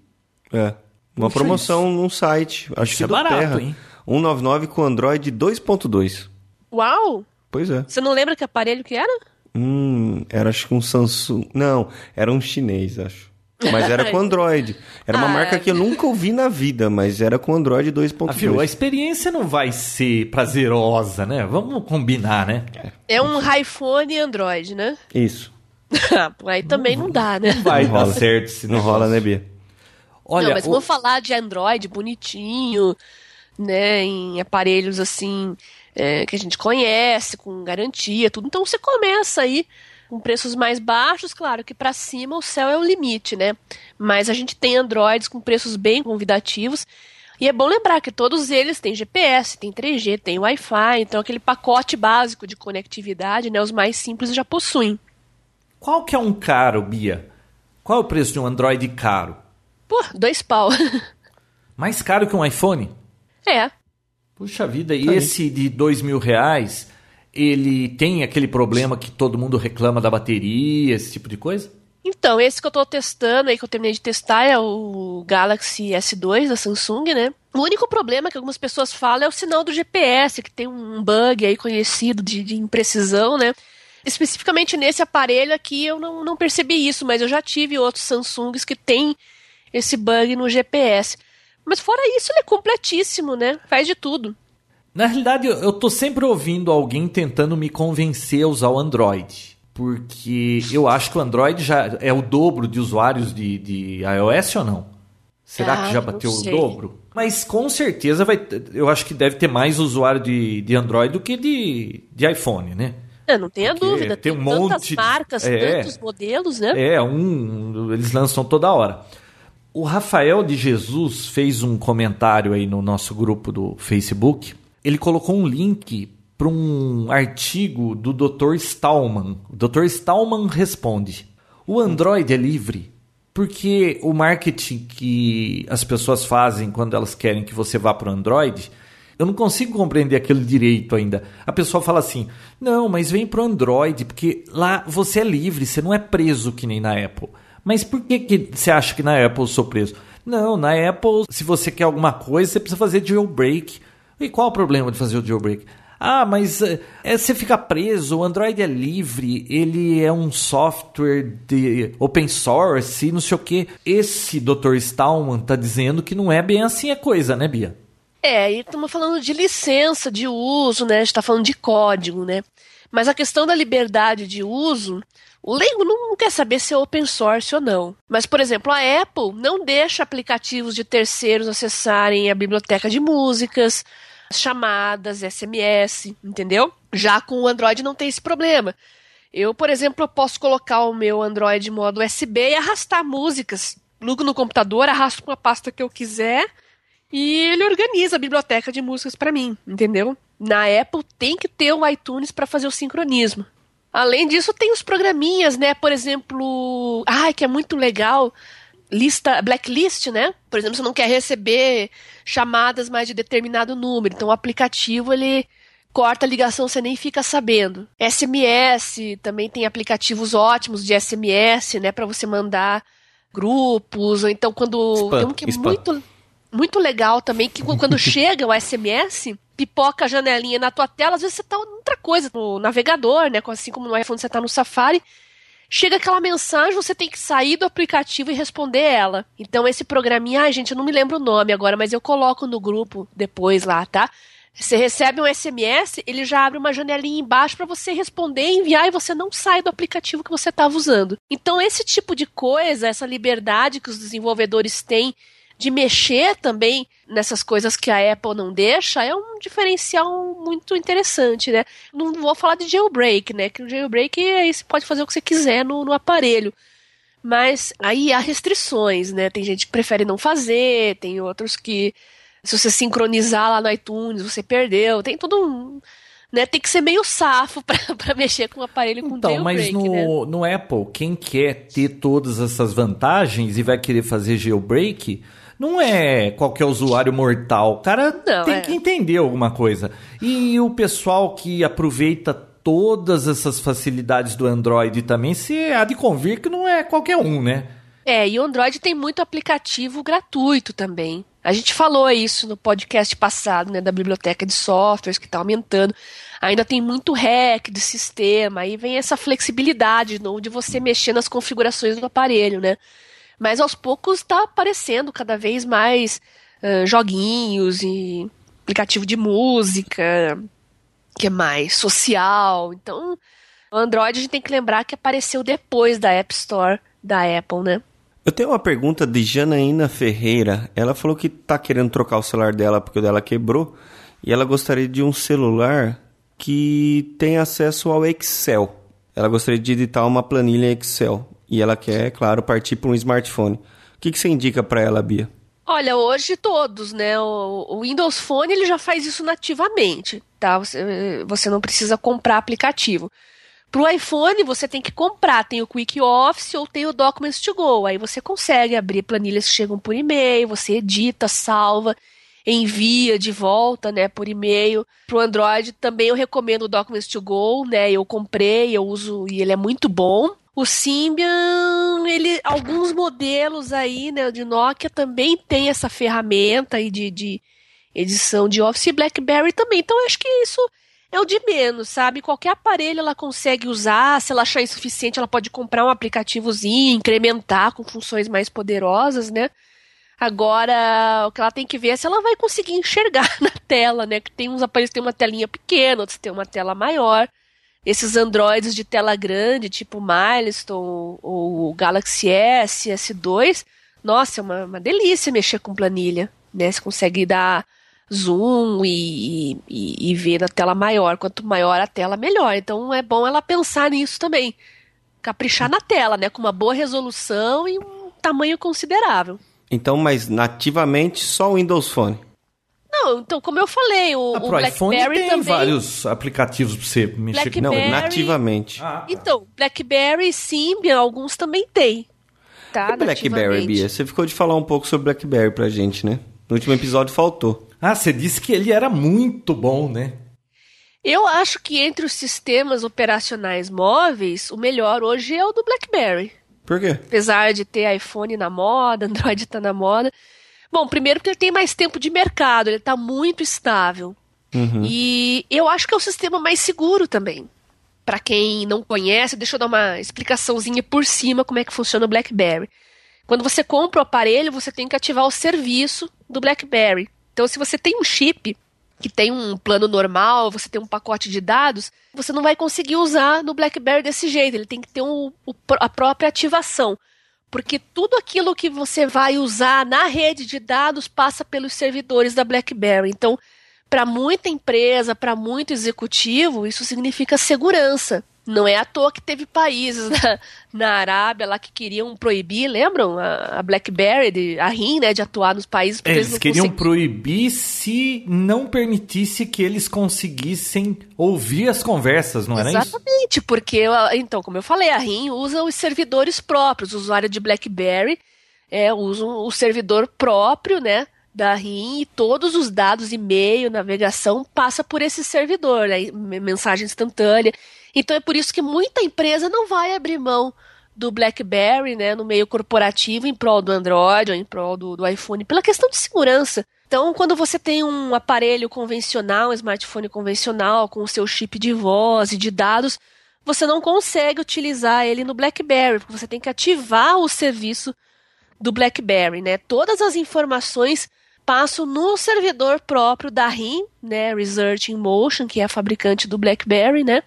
É. Uma Puxa, promoção num site. Acho isso que é do barato, Terra. hein? 199 com Android 2.2. Uau! Pois é. Você não lembra que aparelho que era? Hum, era acho que um Samsung. Não, era um chinês, acho. Mas era com [LAUGHS] Android. Era uma Ah. marca que eu nunca ouvi na vida, mas era com Android Ah, viu? A 2.2. experiência não vai ser prazerosa, né? Vamos combinar, né? É um iPhone Android, né? Isso. [LAUGHS] Aí também não dá, né? Vai Não dar certo se Não rola, né, Bia? Olha, não, mas o- vamos falar de Android bonitinho, né? Em aparelhos assim é, que a gente conhece, com garantia, tudo. Então você começa aí com preços mais baixos, claro que para cima o céu é o limite, né? Mas a gente tem Androids com preços bem convidativos. E é bom lembrar que todos eles têm GPS, tem 3G, tem Wi-Fi, então aquele pacote básico de conectividade, né? Os mais simples já possuem. qual que é um caro, Bia? Qual é o preço de um Android caro? Pô, dois pau. [LAUGHS] Mais caro que um iPhone? é. Puxa vida, e Tá aí. esse de dois mil reais, ele tem aquele problema que todo mundo reclama da bateria, esse tipo de coisa? Então, esse que eu tô testando aí, que eu terminei de testar, é o Galaxy S2 da Samsung, né? O único problema que algumas pessoas falam é o sinal do GPS, que tem um bug aí conhecido de, de imprecisão, né? Especificamente nesse aparelho aqui eu não, não percebi isso, mas eu já tive outros Samsungs que tem esse bug no GPS. Mas fora isso, ele é completíssimo, né? Faz de tudo. Na realidade, eu, eu tô sempre ouvindo alguém tentando me convencer a usar o Android. Porque eu acho que o Android já é o dobro de usuários de, de iOS ou não? Será Ah, que já bateu o dobro? Mas com certeza vai. Eu acho que deve ter mais usuário de, de Android do que de, de iPhone, né? É, não tenha Porque dúvida. tem Tem, um tantas monte marcas, É. tantos modelos, né? É, um. Eles lançam toda hora. O Rafael de Jesus fez um comentário aí no nosso grupo do Facebook. Ele colocou um link para um artigo do Dr. Stallman. O Dr. Stallman responde: O Android é livre porque o marketing que as pessoas fazem quando elas querem que você vá para o Android, eu não consigo compreender aquele direito ainda. A pessoa fala assim: não, mas vem para o Android, porque lá você é livre, você não é preso que nem na Apple. Mas por que, que você acha que na Apple eu sou preso? Não, na Apple, se você quer alguma coisa, você precisa fazer jailbreak. E qual o problema de fazer o jailbreak? Ah, mas é, é, você fica preso, o Android é livre, ele é um software de open source, não sei o quê. Esse Dr. Stallman tá dizendo que não é bem assim a coisa, né, Bia? É, e estamos falando de licença de uso, né? A gente está falando de código, né? Mas a questão da liberdade de uso, o leigo não quer saber se é open source ou não. Mas, por exemplo, a Apple não deixa aplicativos de terceiros acessarem a biblioteca de músicas, chamadas, SMS, entendeu? Já com o Android não tem esse problema. Eu, por exemplo, posso colocar o meu Android em modo USB e arrastar músicas. Plugo no computador, arrasto uma pasta que eu quiser e ele organiza a biblioteca de músicas para mim, entendeu? Na Apple tem que ter o iTunes para fazer o sincronismo. Além disso, tem os programinhas, né? Por exemplo, ai, que é muito legal, lista blacklist, né? Por exemplo, você não quer receber chamadas mais de determinado número, então o aplicativo ele corta a ligação, você nem fica sabendo. SMS, também tem aplicativos ótimos de SMS, né, para você mandar grupos, ou então quando Spam, tem um que é spam. muito muito legal também que quando [LAUGHS] chega o SMS, pipoca a janelinha na tua tela, às vezes você tá outra coisa no navegador, né, assim como no iPhone você tá no Safari, chega aquela mensagem, você tem que sair do aplicativo e responder ela. Então esse programinha, ai gente, eu não me lembro o nome agora, mas eu coloco no grupo depois lá, tá? Você recebe um SMS, ele já abre uma janelinha embaixo para você responder, enviar e você não sai do aplicativo que você estava usando. Então esse tipo de coisa, essa liberdade que os desenvolvedores têm de mexer também nessas coisas que a Apple não deixa é um diferencial muito interessante, né? Não vou falar de jailbreak, né? Que o jailbreak aí você pode fazer o que você quiser no, no aparelho. Mas aí há restrições, né? Tem gente que prefere não fazer, tem outros que se você sincronizar lá no iTunes, você perdeu. Tem tudo um. Né? Tem que ser meio safo [LAUGHS] pra mexer com o aparelho com Então, mas jailbreak, né? no, no Apple, quem quer ter todas essas vantagens e vai querer fazer jailbreak, não é qualquer usuário mortal. O cara Não, tem é. que entender alguma coisa. E o pessoal que aproveita todas essas facilidades do Android também, se há de convir que não é qualquer um, né? É, e o Android tem muito aplicativo gratuito também. A gente falou isso no podcast passado, né, da biblioteca de softwares que está aumentando. Ainda tem muito hack de sistema, aí vem essa flexibilidade de novo de você mexer nas configurações do aparelho, né? Mas aos poucos está aparecendo cada vez mais ah, joguinhos e aplicativo de música, que é mais social. Então, o Android a gente tem que lembrar que apareceu depois da App Store da Apple, né? Eu tenho uma pergunta de Janaína Ferreira. Ela falou que tá querendo trocar o celular dela porque o dela quebrou e ela gostaria de um celular que tem acesso ao Excel. Ela gostaria de editar uma planilha Excel e ela quer, claro, partir para um smartphone. O que, que você indica para ela, Bia? Olha, hoje todos, né? O, o Windows Phone ele já faz isso nativamente, tá? Você, você não precisa comprar aplicativo. Pro iPhone você tem que comprar, tem o Quick Office ou tem o Documents to Go. Aí você consegue abrir planilhas que chegam por e-mail, você edita, salva, envia de volta, né, por e-mail. Pro Android também eu recomendo o Documents to Go, né? Eu comprei, eu uso e ele é muito bom. O Symbian, ele, alguns modelos aí, né, de Nokia também tem essa ferramenta aí de, de edição de Office e BlackBerry também. Então eu acho que isso é o de menos, sabe? Qualquer aparelho ela consegue usar, se ela achar insuficiente, ela pode comprar um aplicativozinho, incrementar com funções mais poderosas, né? Agora, o que ela tem que ver é se ela vai conseguir enxergar [LAUGHS] na tela, né? Que tem uns aparelhos que tem uma telinha pequena, outros tem uma tela maior. Esses Androids de tela grande, tipo Milestone ou Galaxy S, S2, nossa, é uma, uma delícia mexer com planilha, né? Você consegue dar zoom e, e, e, ver na tela maior. Quanto maior a tela, melhor. Então é bom ela pensar nisso também. Caprichar na tela, né? Com uma boa resolução e um tamanho considerável. Então, mas nativamente só o Windows Phone. Não, então, como eu falei, o, ah, o BlackBerry tem também... vários aplicativos para você mexer com. Não, nativamente. Ah, então, BlackBerry, Symbian, alguns também tem. Tá, e BlackBerry, Bia? Você ficou de falar um pouco sobre BlackBerry pra gente, né? No último episódio faltou. Ah, você disse que ele era muito bom, né? Eu acho que entre os sistemas operacionais móveis, o melhor hoje é o do BlackBerry. Por quê? Apesar de ter iPhone na moda, [LAUGHS] Android tá na moda. Bom, primeiro porque ele tem mais tempo de mercado, ele tá muito estável. Uhum. E eu acho que é o sistema mais seguro também. Para quem não conhece, deixa eu dar uma explicaçãozinha por cima como é que funciona o BlackBerry. Quando você compra o aparelho, você tem que ativar o serviço do BlackBerry. Então, se você tem um chip que tem um plano normal, você tem um pacote de dados, você não vai conseguir usar no BlackBerry desse jeito. Ele tem que ter um, a própria ativação. Porque tudo aquilo que você vai usar na rede de dados passa pelos servidores da BlackBerry. Então, para muita empresa, para muito executivo, isso significa segurança. Não é à toa que teve países [LAUGHS] na, na Arábia lá que queriam proibir, lembram? A, a BlackBerry, de, a RIM, né, de atuar nos países. Porque eles, eles queriam proibir se não permitisse que eles conseguissem ouvir as conversas, não era Exatamente, isso? Exatamente, porque, então, como eu falei, a RIM usa os servidores próprios. O usuário de BlackBerry é, usa o servidor próprio, né? da RIM e todos os dados, e-mail, navegação, passa por esse servidor, né, mensagem instantânea. Então é por isso que muita empresa não vai abrir mão do BlackBerry, né, no meio corporativo, em prol do Android ou em prol do, do iPhone, pela questão de segurança. Então, quando você tem um aparelho convencional, um smartphone convencional, com o seu chip de voz e de dados, você não consegue utilizar ele no BlackBerry, porque você tem que ativar o serviço do BlackBerry, né? Todas as informações passam no servidor próprio da RIM, né, Research in Motion, que é a fabricante do BlackBerry, né?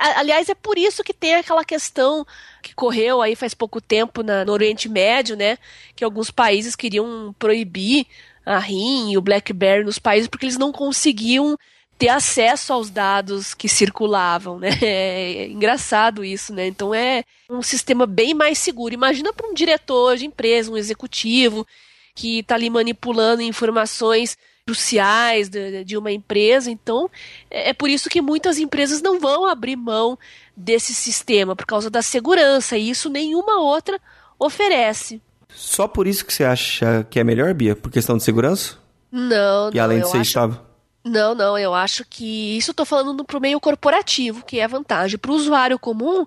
Aliás, é por isso que tem aquela questão que correu aí faz pouco tempo na, no Oriente Médio, né? Que alguns países queriam proibir a RIM e o BlackBerry nos países porque eles não conseguiam ter acesso aos dados que circulavam, né? [LAUGHS] É engraçado isso, né? Então é um sistema bem mais seguro. Imagina para um diretor de empresa, um executivo que está ali manipulando informações cruciais de, de uma empresa. Então, é, é por isso que muitas empresas não vão abrir mão desse sistema, por causa da segurança, e isso nenhuma outra oferece. Só por isso que você acha que é melhor, Bia? Por questão de segurança? Não, E além de ser acho... estável? Não, não, eu acho que isso estou falando para o meio corporativo, que é vantagem. Para o usuário comum,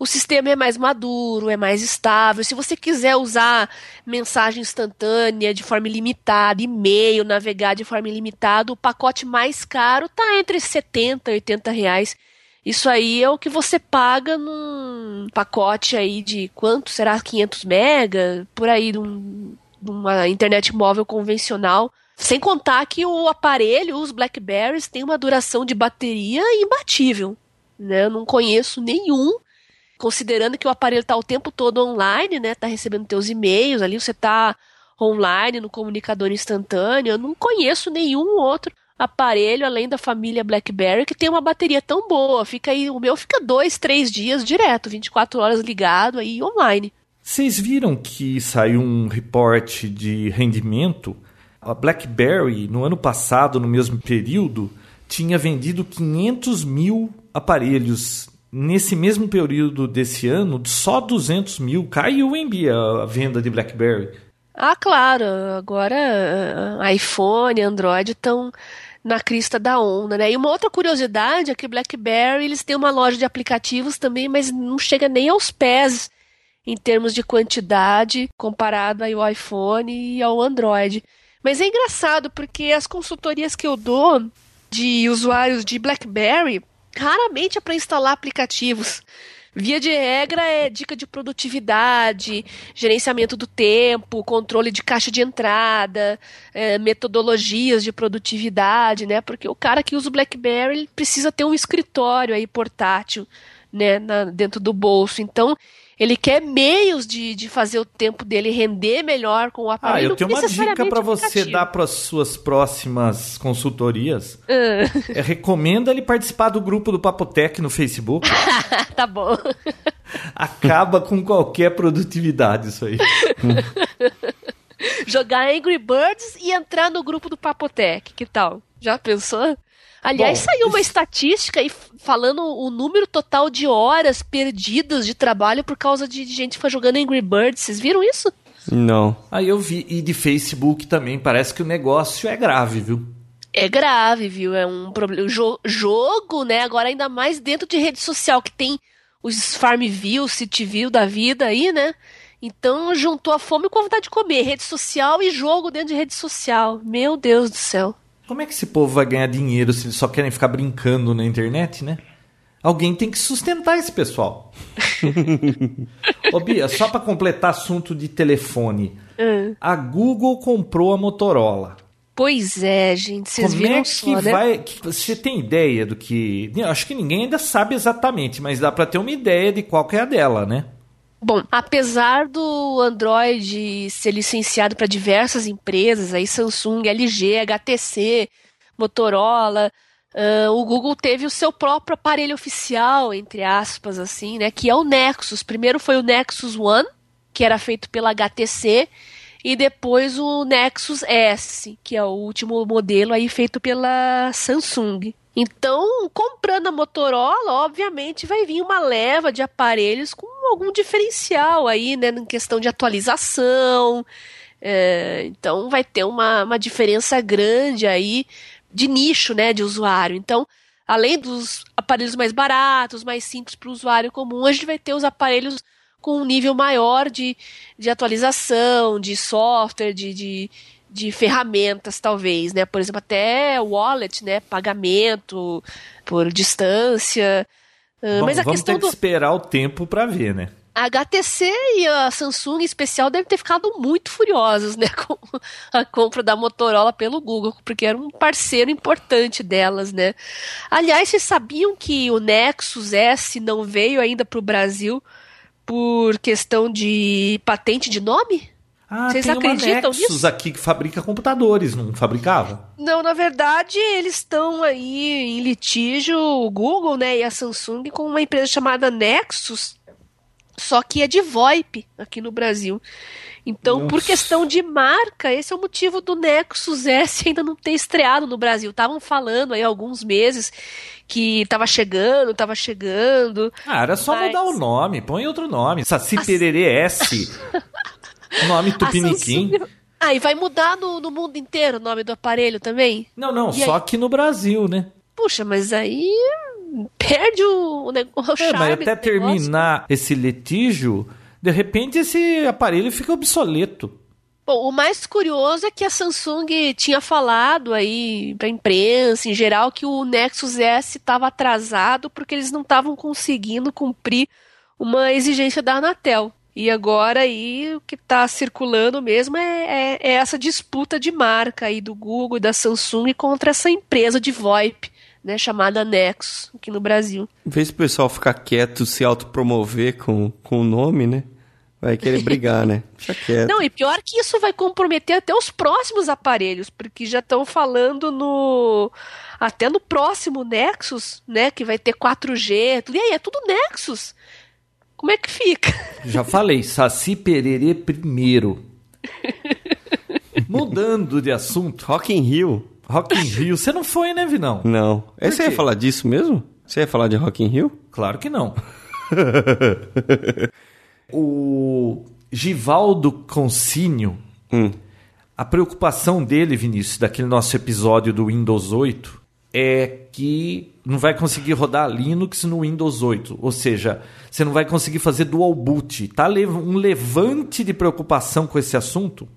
o sistema é mais maduro, é mais estável. Se você quiser usar mensagem instantânea de forma ilimitada, e-mail, navegar de forma ilimitada, o pacote mais caro está entre 70 e 80 reais. Isso aí é o que você paga num pacote aí de quanto será 500 mega, por aí, num, numa internet móvel convencional. Sem contar que o aparelho, os Blackberries, tem uma duração de bateria imbatível. Né? Eu não conheço nenhum considerando que o aparelho está o tempo todo online, né? Tá recebendo teus e-mails ali, você tá online no comunicador instantâneo. Eu não conheço nenhum outro aparelho além da família BlackBerry que tem uma bateria tão boa. Fica aí, o meu fica dois, três dias direto, 24 horas ligado aí online. Vocês viram que saiu um reporte de rendimento? A BlackBerry, no ano passado, no mesmo período, tinha vendido 500 mil aparelhos nesse mesmo período desse ano, só 200 mil caiu em a venda de BlackBerry. Ah, claro. Agora uh, iPhone, Android estão na crista da onda, né? E uma outra curiosidade é que BlackBerry eles têm uma loja de aplicativos também, mas não chega nem aos pés em termos de quantidade comparado ao iPhone e ao Android. Mas é engraçado porque as consultorias que eu dou de usuários de BlackBerry raramente é para instalar aplicativos. Via de regra é dica de produtividade, gerenciamento do tempo, controle de caixa de entrada, é, metodologias de produtividade, né? Porque o cara que usa o BlackBerry precisa ter um escritório aí portátil, né, na, dentro do bolso. Então ele quer meios de, de fazer o tempo dele render melhor com o aparelho. Ah, eu tenho uma dica para você dar para suas próximas consultorias. Uh. É, recomenda ele participar do grupo do Papotec no Facebook. [LAUGHS] tá bom. Acaba com qualquer produtividade isso aí. [LAUGHS] Jogar Angry Birds e entrar no grupo do Papotec, que tal? Já pensou? Aliás, Bom, saiu uma estatística aí falando o número total de horas perdidas de trabalho por causa de gente que foi jogando Angry Birds. Vocês viram isso? Não. Aí eu vi. E de Facebook também. Parece que o negócio é grave, viu? É grave, viu? É um problema. Jo jogo, né? Agora ainda mais dentro de rede social, que tem os Farmville, Cityville da vida aí, né? Então juntou a fome com a vontade de comer. Rede social e jogo dentro de rede social. Meu Deus do céu. Como é que esse povo vai ganhar dinheiro se eles só querem ficar brincando na internet, né? Alguém tem que sustentar esse pessoal. [LAUGHS] Ô Bia, só para completar assunto de telefone. Uhum. A Google comprou a Motorola. Pois é, gente. Vocês Como viram é que só, né? vai. Que você tem ideia do que. Acho que ninguém ainda sabe exatamente, mas dá para ter uma ideia de qual que é a dela, né? Bom, apesar do Android ser licenciado para diversas empresas, aí Samsung, LG, HTC, Motorola, uh, o Google teve o seu próprio aparelho oficial, entre aspas, assim, né? Que é o Nexus. Primeiro foi o Nexus One, que era feito pela HTC, e depois o Nexus S, que é o último modelo aí feito pela Samsung. Então, comprando a Motorola, obviamente vai vir uma leva de aparelhos com algum diferencial aí, né, em questão de atualização. É, então, vai ter uma, uma diferença grande aí de nicho, né, de usuário. Então, além dos aparelhos mais baratos, mais simples para o usuário comum, a gente vai ter os aparelhos com um nível maior de, de atualização, de software, de, de de ferramentas, talvez, né? Por exemplo, até wallet, né? Pagamento por distância. Uh, Bom, mas a vamos questão ter que do... esperar o tempo para ver, né? A HTC e a Samsung em especial devem ter ficado muito furiosas, né, [LAUGHS] com a compra da Motorola pelo Google, porque era um parceiro importante delas, né. Aliás, vocês sabiam que o Nexus S não veio ainda para o Brasil por questão de patente de nome? Ah, Vocês tem acreditam uma Nexus nisso? aqui que fabrica computadores, não fabricava? Não, na verdade, eles estão aí em litígio, o Google, né, e a Samsung com uma empresa chamada Nexus, só que é de VoIP aqui no Brasil. Então, Nossa. por questão de marca, esse é o motivo do Nexus S [LAUGHS] ainda não ter estreado no Brasil. Estavam falando aí há alguns meses que estava chegando, estava chegando. Ah, era só mas... mudar o nome, põe outro nome. Saci As... Pererê S. [LAUGHS] Nome [LAUGHS] Tupiniquim. Ah, e vai mudar no, no, mundo inteiro o nome do aparelho também? Não, não, e só aí? aqui no Brasil, né? Puxa, mas aí perde o, o, o é, Mas até terminar esse litígio, de repente esse aparelho fica obsoleto. Bom, o mais curioso é que a Samsung tinha falado aí pra imprensa em geral que o Nexus S estava atrasado porque eles não estavam conseguindo cumprir uma exigência da Anatel. E agora aí o que está circulando mesmo é, é, é, essa disputa de marca aí do Google e da Samsung contra essa empresa de VoIP, né, chamada Nexus, aqui no Brasil. Em vez do pessoal ficar quieto, se autopromover com, com o nome, né? Vai querer brigar, né? [LAUGHS] Deixa quieto. Não, e pior que isso vai comprometer até os próximos aparelhos, porque já estão falando no. Até no próximo Nexus, né? Que vai ter 4G. E aí, é tudo Nexus. Como é que fica? Já falei, Saci Pererê primeiro. Mudando de assunto. Rock in Rio. Rock in Rio. Você não foi, né, Vinão? Não. Você ia falar disso mesmo? Você ia falar de Rock in Rio? Claro que não. [LAUGHS] o Givaldo Consínio, hum. a preocupação dele, Vinícius, daquele nosso episódio do Windows 8, é que não vai conseguir rodar Linux no Windows 8. Ou seja, você não vai conseguir fazer dual boot. Tá um levante de preocupação com esse assunto?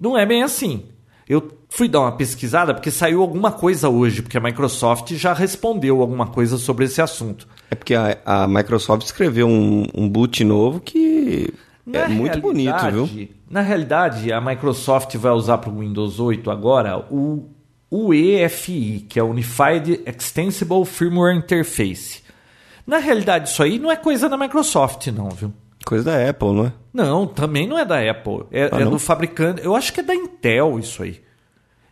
Não é bem assim. Eu fui dar uma pesquisada porque saiu alguma coisa hoje, porque a Microsoft já respondeu alguma coisa sobre esse assunto. É porque a, a Microsoft escreveu um, um boot novo que Na é muito bonito, viu? Na realidade, a Microsoft vai usar para o Windows 8 agora o UEFI, que é Unified Extensible Firmware Interface. Na realidade, isso aí não é coisa da Microsoft, não, viu? Coisa da Apple, não é? Não, também não é da Apple. É, Ah, é do fabricante. Eu acho que é da Intel isso aí.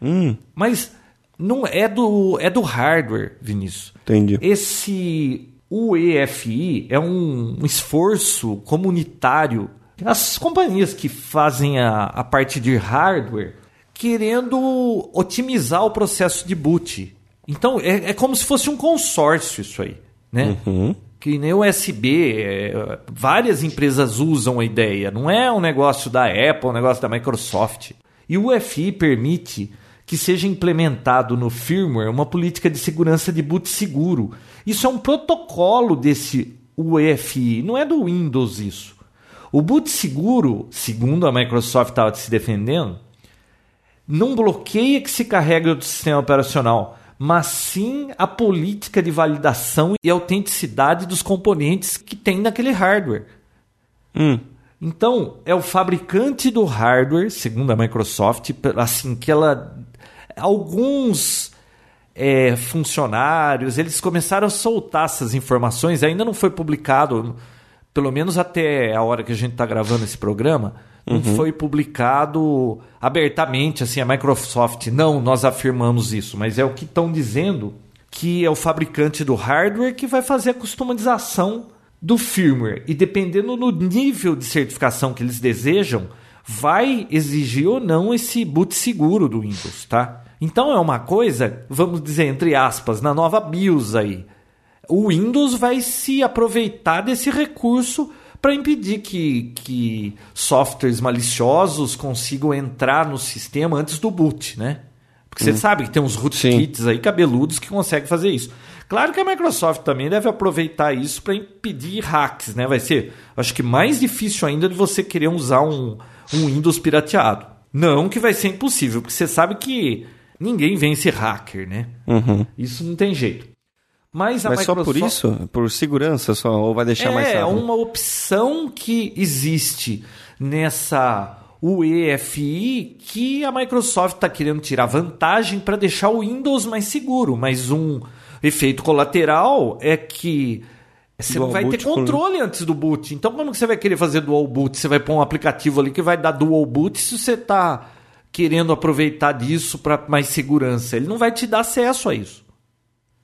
Hum, Mas não é do é do hardware, Vinícius. entendi. Esse UEFI é um, um esforço comunitário. As companhias que fazem a, a parte de hardware querendo otimizar o processo de boot. Então é, é como se fosse um consórcio isso aí, né? Que nem o USB, é, várias empresas usam a ideia. Não é um negócio da Apple, um negócio da Microsoft. E o UEFI permite que seja implementado no firmware uma política de segurança de boot seguro. Isso é um protocolo desse UEFI, não é do Windows isso. O boot seguro, segundo a Microsoft estava se defendendo, não bloqueia que se carrega do sistema operacional, mas sim a política de validação e autenticidade dos componentes que tem naquele hardware. Hum, Então, é o fabricante do hardware, segundo a Microsoft, assim que ela alguns é, funcionários, eles começaram a soltar essas informações, ainda não foi publicado, pelo menos até a hora que a gente está gravando esse programa, não foi publicado abertamente, assim, a Microsoft, não, nós afirmamos isso, mas é o que estão dizendo que é o fabricante do hardware que vai fazer a customização do firmware. E dependendo do nível de certificação que eles desejam, vai exigir ou não esse boot seguro do Windows, tá? Então é uma coisa, vamos dizer entre aspas, na nova BIOS aí. O Windows vai se aproveitar desse recurso para impedir que, que softwares maliciosos consigam entrar no sistema antes do boot, né? Porque você sabe que tem uns rootkits aí cabeludos que conseguem fazer isso. Claro que a Microsoft também deve aproveitar isso para impedir hacks, né? Vai ser, acho que mais difícil ainda de você querer usar um, um Windows pirateado. Não que vai ser impossível, porque você sabe que ninguém vence hacker, né? Isso não tem jeito. Mas a Mas só por Microsoft- isso? Por segurança só? Ou vai deixar mais é, rápido? uma opção que existe nessa UEFI que a Microsoft está querendo tirar vantagem para deixar o Windows mais seguro. Mas um efeito colateral é que você não Dual vai ter com- controle antes do boot. Então, como que você vai querer fazer dual boot? Você vai pôr um aplicativo ali que vai dar dual boot se você está querendo aproveitar disso para mais segurança. Ele não vai te dar acesso a isso.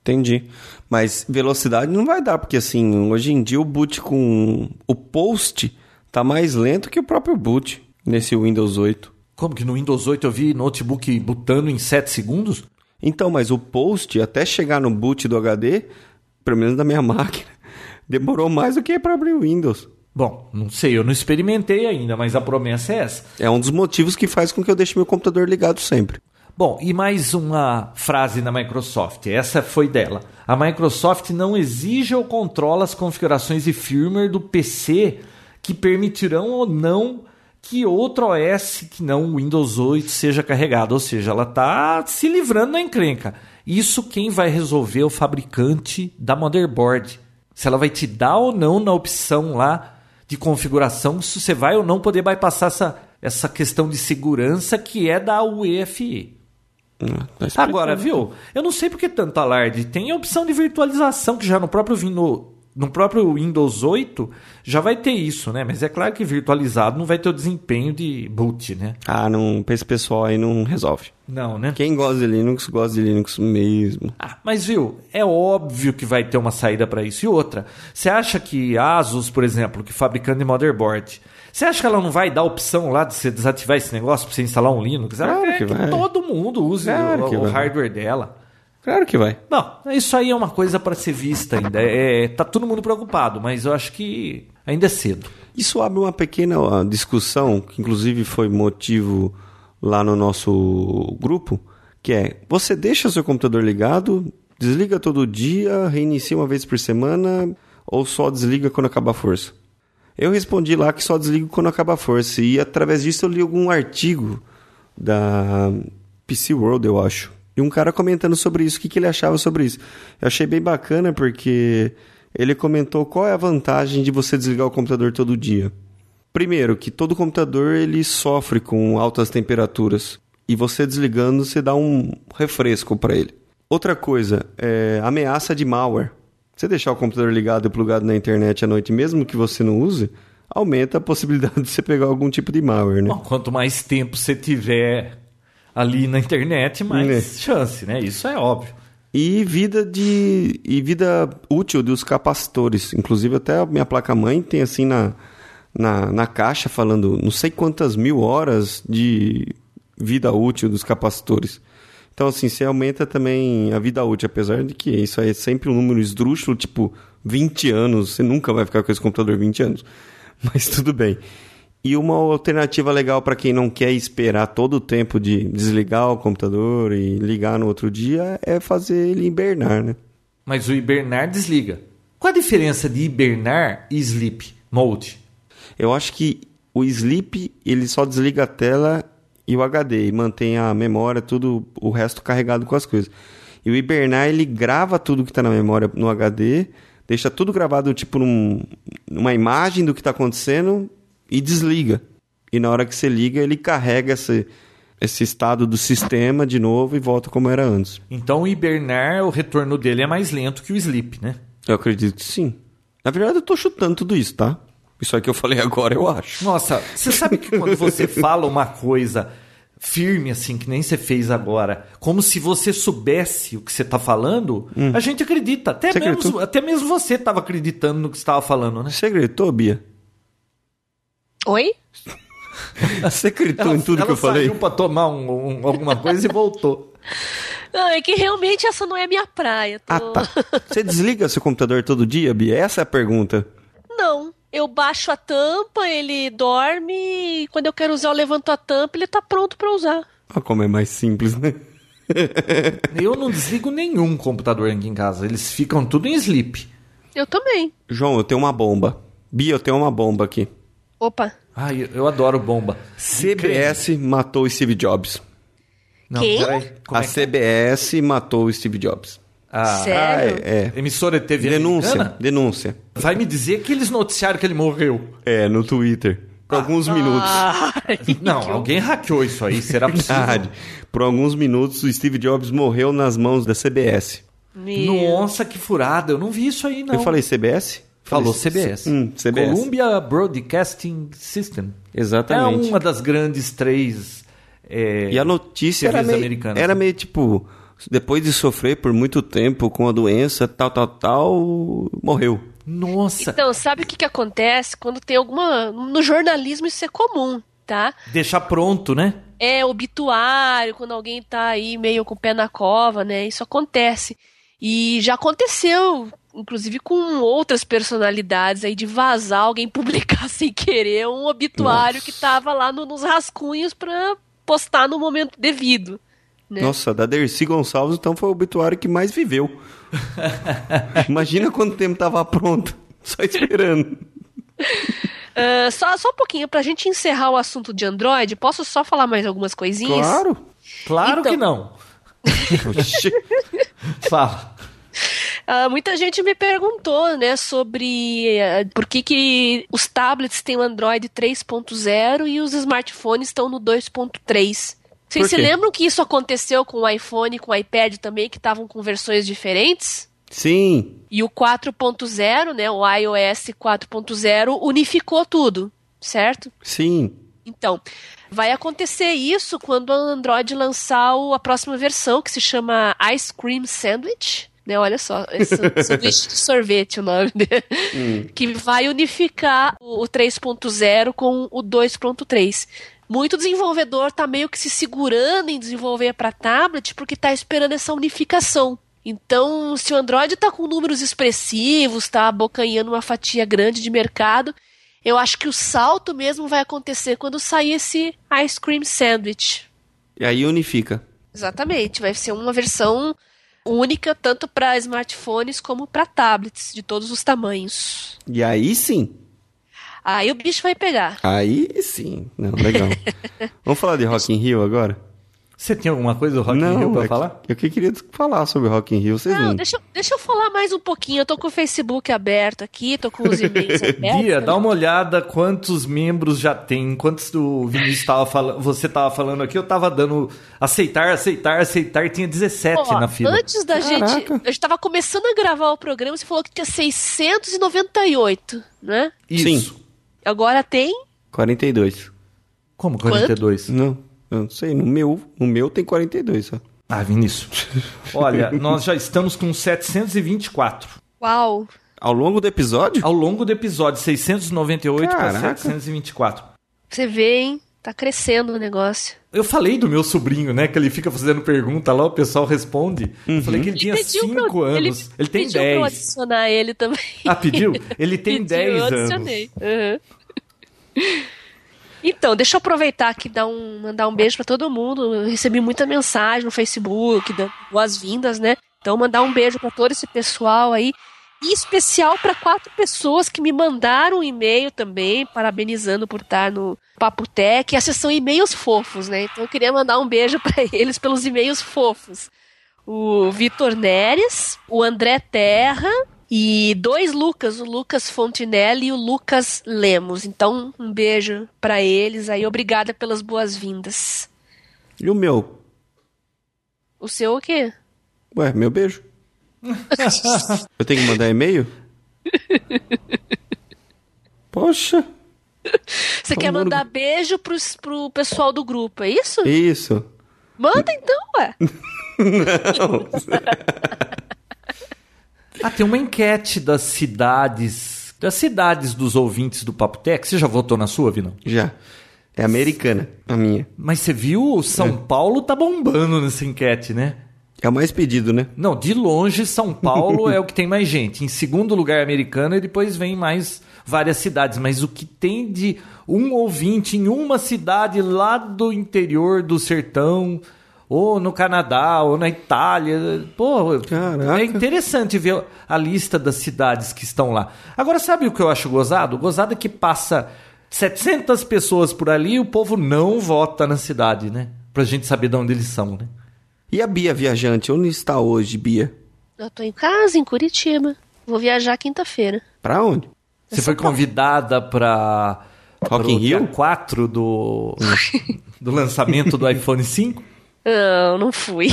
Entendi. Mas velocidade não vai dar, porque assim, hoje em dia o boot com o post tá mais lento que o próprio boot nesse Windows 8. Como que no Windows 8 eu vi notebook bootando em 7 segundos? Então, mas o post, até chegar no boot do HD, pelo menos da minha [LAUGHS] máquina, demorou mais do que para abrir o Windows. Bom, não sei, eu não experimentei ainda, mas a promessa é essa. É um dos motivos que faz com que eu deixe meu computador ligado sempre. Bom, e mais uma frase da Microsoft, essa foi dela. A Microsoft não exige ou controla as configurações de firmware do PC que permitirão ou não que outro OS que não o Windows 8 seja carregado. Ou seja, ela está se livrando da encrenca. Isso quem vai resolver é o fabricante da motherboard. Se ela vai te dar ou não na opção lá de configuração, se você vai ou não poder bypassar essa, essa questão de segurança que é da UEFI. Tá. Agora, viu? Eu não sei por que tanto alarde. Tem a opção de virtualização que já no próprio Windows, no próprio Windows 8 já vai ter isso, né? Mas é claro que virtualizado não vai ter o desempenho de boot, né? Ah, não, esse pessoal aí não resolve. Não, né? Quem gosta de Linux, gosta de Linux mesmo. Ah, mas viu, é óbvio que vai ter uma saída para isso. E outra, você acha que Asus, por exemplo, que fabricando de motherboard, você acha que ela não vai dar a opção lá de você desativar esse negócio para você instalar um Linux? Ela Claro que que, vai. todo mundo use Claro o, o hardware dela. Claro que vai. Bom, isso aí é uma coisa para ser vista ainda. É, tá todo mundo preocupado, mas eu acho que ainda é cedo. Isso abre uma pequena discussão, que inclusive foi motivo lá no nosso grupo, que é, você deixa seu computador ligado, desliga todo dia, reinicia uma vez por semana, ou só desliga quando acaba a força? Eu respondi lá que só desligo quando acaba a força, e através disso eu li algum artigo da PC World, eu acho. E um cara comentando sobre isso, o que, que ele achava sobre isso. Eu achei bem bacana porque ele comentou qual é a vantagem de você desligar o computador todo dia. Primeiro, que todo computador ele sofre com altas temperaturas e você desligando você dá um refresco para ele. Outra coisa, é ameaça de malware. Você deixar o computador ligado e plugado na internet à noite, mesmo que você não use, aumenta a possibilidade [LAUGHS] de você pegar algum tipo de malware, né? Bom, quanto mais tempo você tiver ali na internet, mais É. chance, né? Isso é óbvio. E vida de e vida útil dos capacitores. Inclusive até a minha placa-mãe tem assim na, na, na caixa falando não sei quantas mil horas de vida útil dos capacitores. Então assim, você aumenta também a vida útil, apesar de que isso aí é sempre um número esdrúxulo, tipo 20 anos. Você nunca vai ficar com esse computador 20 anos. [LAUGHS] Mas tudo bem. E uma alternativa legal para quem não quer esperar todo o tempo de desligar o computador e ligar no outro dia é fazer ele hibernar, né? Mas o hibernar desliga. Qual a diferença de hibernar e sleep mode? Eu acho que o Sleep ele só desliga a tela e o HD e mantém a memória, tudo o resto carregado com as coisas. E o hibernar ele grava tudo que está na memória no HD, deixa tudo gravado tipo num, numa imagem do que está acontecendo e desliga. E na hora que você liga, ele carrega esse, esse estado do sistema de novo e volta como era antes. Então o hibernar, o retorno dele é mais lento que o sleep, né? Eu acredito que sim. Na verdade, eu tô chutando tudo isso, tá? Isso aí que eu falei agora, eu acho. Nossa, você sabe que quando você [LAUGHS] fala uma coisa firme assim, que nem você fez agora, como se você soubesse o que você está falando, a gente acredita. Até, Hum. Você mesmo, acreditou? até mesmo você estava acreditando no que você estava falando, né? Você acreditou, Bia? Oi? [LAUGHS] Você acreditou em tudo ela que eu falei? saiu para tomar um- um- alguma coisa e voltou. [LAUGHS] Não, é que realmente essa não é a minha praia. tô- Ah, tá. Você desliga seu computador todo dia, Bia? Essa é a pergunta. Eu baixo a tampa, ele dorme e quando eu quero usar, eu levanto a tampa, ele tá pronto pra usar. Olha como é mais simples, né? [LAUGHS] Eu não desligo nenhum computador aqui em casa. Eles ficam tudo em sleep. Eu também. João, eu tenho uma bomba. Bia, eu tenho uma bomba aqui. Opa. Ai, eu- eu adoro bomba. CBS matou o Steve Jobs. Não, Quem? peraí. Como a é que- CBS matou o Steve Jobs. Ah, Sério? Ah, é, é. Emissora de TV Denúncia, americana? denúncia. Vai me dizer que eles noticiaram que ele morreu. É, no Twitter. Por alguns minutos. Ai, Não, que alguém hackeou isso aí. Será possível? Verdade. Por alguns minutos, o Steve Jobs morreu nas mãos da CBS. Meu. Nossa, que furada. Eu não vi isso aí, não. Eu falei CBS? Falou CBS. Hum, CBS. Columbia Broadcasting System. Exatamente. É uma das grandes três. é, E a notícia era meio, americanas. era meio tipo, depois de sofrer por muito tempo com a doença, tal, tal, tal, morreu. Nossa, Então, sabe o que, que acontece quando tem alguma. No jornalismo isso é comum, tá? deixar pronto, né? É obituário, quando alguém tá aí meio com o pé na cova, né? Isso acontece. E já aconteceu, inclusive com outras personalidades aí, de vazar alguém [LAUGHS] publicar sem querer um obituário que tava lá no- nos rascunhos pra postar no momento devido. Né? Nossa, da Dercy Gonçalves, então foi o obituário que mais viveu. [LAUGHS] Imagina quanto tempo tava pronto, só esperando. [LAUGHS] Ah, só, só um pouquinho, pra gente encerrar o assunto de Android, posso só falar mais algumas coisinhas? Claro. Claro Então- que não. [LAUGHS] Fala. Ah, muita gente me perguntou, né, sobre eh, por que, que os tablets têm o Android 3.0 e os smartphones estão no 2.3. Vocês se lembram que isso aconteceu com o iPhone e com o iPad também, que estavam com versões diferentes? Sim, E o 4.0, né, o iOS 4.0, unificou tudo, certo? sim. Então, vai acontecer isso quando o Android lançar o- a próxima versão, que se chama Ice Cream Sandwich. Né, olha só, esse [LAUGHS] sanduíche de sorvete o nome dele. Que vai unificar o, o 3.0 com o 2.3. Muito desenvolvedor tá meio que se segurando em desenvolver para tablet porque tá esperando essa unificação. Então, se o Android tá com números expressivos, tá abocanhando uma fatia grande de mercado, eu acho que o salto mesmo vai acontecer quando sair esse Ice Cream Sandwich. E aí unifica. Exatamente, vai ser uma versão única tanto para smartphones como para tablets de todos os tamanhos. E aí sim. Aí o bicho vai pegar. Aí sim. Não, legal. [LAUGHS] Vamos falar de Rock in Rio agora? Você tinha alguma coisa do Rock in Rio pra é que- falar? Eu que queria falar sobre Rock in Rio, vocês Não, não. deixa, deixa eu falar mais um pouquinho. Eu tô com o Facebook aberto aqui, tô com os e-mails [LAUGHS] abertos. Bia, dá uma olhada quantos membros já tem, quantos o Vinícius tava falando, você tava falando aqui, eu tava dando aceitar, aceitar, aceitar, tinha 17 Ó, na fila. Antes da gente. Caraca. A gente tava começando a gravar o programa, você falou que tinha 698, né? Isso. Agora tem. 42. Como 42? Não, eu não sei. No meu, no meu tem 42 só. Ah, Vinícius. [LAUGHS] Olha, nós já estamos com 724. Uau! Ao longo do episódio? Ao longo do episódio, 698 para Caraca. 724. Você vê, hein? Tá crescendo o negócio. Eu falei do meu sobrinho, né? Que ele fica fazendo pergunta lá, o pessoal responde. Eu falei que ele tinha pediu 5 pra- anos. Ele, tem pediu pra eu 10. adicionar ele também. Ah, pediu? [LAUGHS] Ele tem Pediu, 10 eu anos. adicionei. Uhum. [LAUGHS] Então, deixa eu aproveitar aqui e dar um, mandar um beijo pra todo mundo. Eu recebi muita mensagem no Facebook, dando boas-vindas, né? Então, mandar um beijo pra todo esse pessoal aí. Em especial para quatro pessoas que me mandaram um e-mail também, parabenizando por estar no Papo Tech. Essas são e-mails fofos, né? Então eu queria mandar um beijo para [LAUGHS] eles pelos e-mails fofos. O Vitor Neres, o André Terra e dois Lucas, o Lucas Fontinelli e o Lucas Lemos. Então, um beijo para eles aí. Obrigada pelas boas-vindas. E o meu? O seu o quê? Ué, meu beijo. [LAUGHS] eu tenho que mandar e-mail? Poxa, Você quer mundo- mandar beijo pros, pro pessoal do grupo, é isso? isso. Manda então, ué. [LAUGHS] [LAUGHS] Ah, tem uma enquete das cidades. Das cidades dos ouvintes do Papo Tech. Você já votou na sua, Vinão? Já. É americana, a minha. Mas você viu, São Paulo tá bombando nessa enquete, né? É o mais pedido, né? Não, de longe, São Paulo é o que tem mais gente. Em segundo lugar, americano, e depois vem mais várias cidades. Mas o que tem de um ouvinte em uma cidade lá do interior do sertão, ou no Canadá, ou na Itália. Pô, Caraca. é interessante ver a lista das cidades que estão lá. Agora, sabe o que eu acho gozado? Gozado é que passa 700 pessoas por ali e o povo não vota na cidade, né? Pra gente saber de onde eles são, né? E a Bia viajante? Onde está hoje, Bia? Eu tô em casa, em Curitiba. Vou viajar quinta-feira. Pra onde? Você foi convidada para Rock in Rio? 4 do, [LAUGHS] do lançamento do iPhone 5? Não, não fui.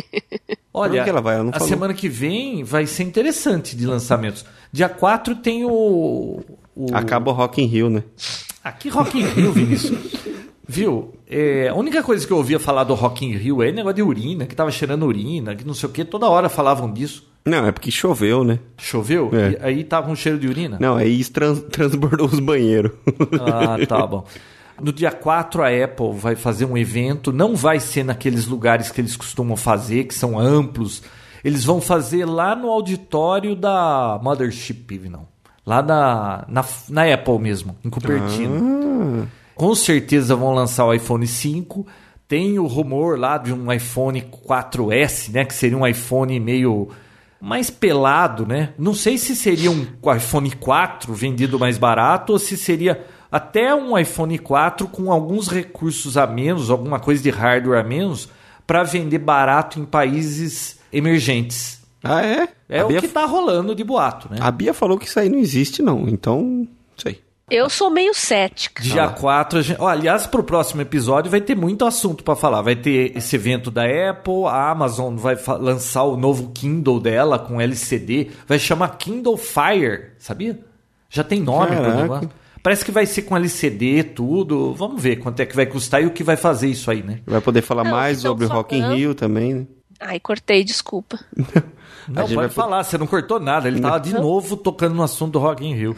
[LAUGHS] Olha, ela vai? Ela não a falou. semana que vem vai ser interessante de lançamentos. Dia 4 tem o... o... Acaba o Rock in Rio, né? Aqui Rock in Rio, Vinícius. Viu? É, a única coisa que eu ouvia falar do Rock in Rio é negócio de urina, que tava cheirando urina, que não sei o que. Toda hora falavam disso. Não, é porque choveu, né? Choveu? É. E aí tava um cheiro de urina? Não, aí trans- [LAUGHS] transbordou os banheiros. Ah, tá bom. No dia 4 a Apple vai fazer um evento, não vai ser naqueles lugares que eles costumam fazer, que são amplos. Eles vão fazer lá no auditório da Mothership, não. Lá na, na, na Apple mesmo, em Cupertino. Com certeza vão lançar o iPhone 5. Tem o rumor lá de um iPhone 4S, né? Que seria um iPhone meio mais pelado, né? Não sei se seria um iPhone 4 vendido mais barato ou se seria até um iPhone 4 com alguns recursos a menos, alguma coisa de hardware a menos, para vender barato em países emergentes. ah, é? É a, o Bia, que tá rolando de boato, né? a Bia falou que isso aí não existe, não. Então, não sei. Eu sou meio cética. Dia Ah. 4, a gente... Ó, aliás, pro próximo episódio vai ter muito assunto para falar. Vai ter esse evento da Apple, a Amazon vai lançar o novo Kindle dela com LCD, vai chamar Kindle Fire, sabia? Já tem nome pro Caraca. negócio. Parece que vai ser com LCD, tudo. Vamos ver quanto é que vai custar e o que vai fazer isso aí, né? Vai poder falar Não, mais então sobre o Rock in. Rio também, né? Ai, cortei, desculpa. Não, pode vai falar, você não cortou nada. Ele tava de novo tocando no assunto do Rock in Rio.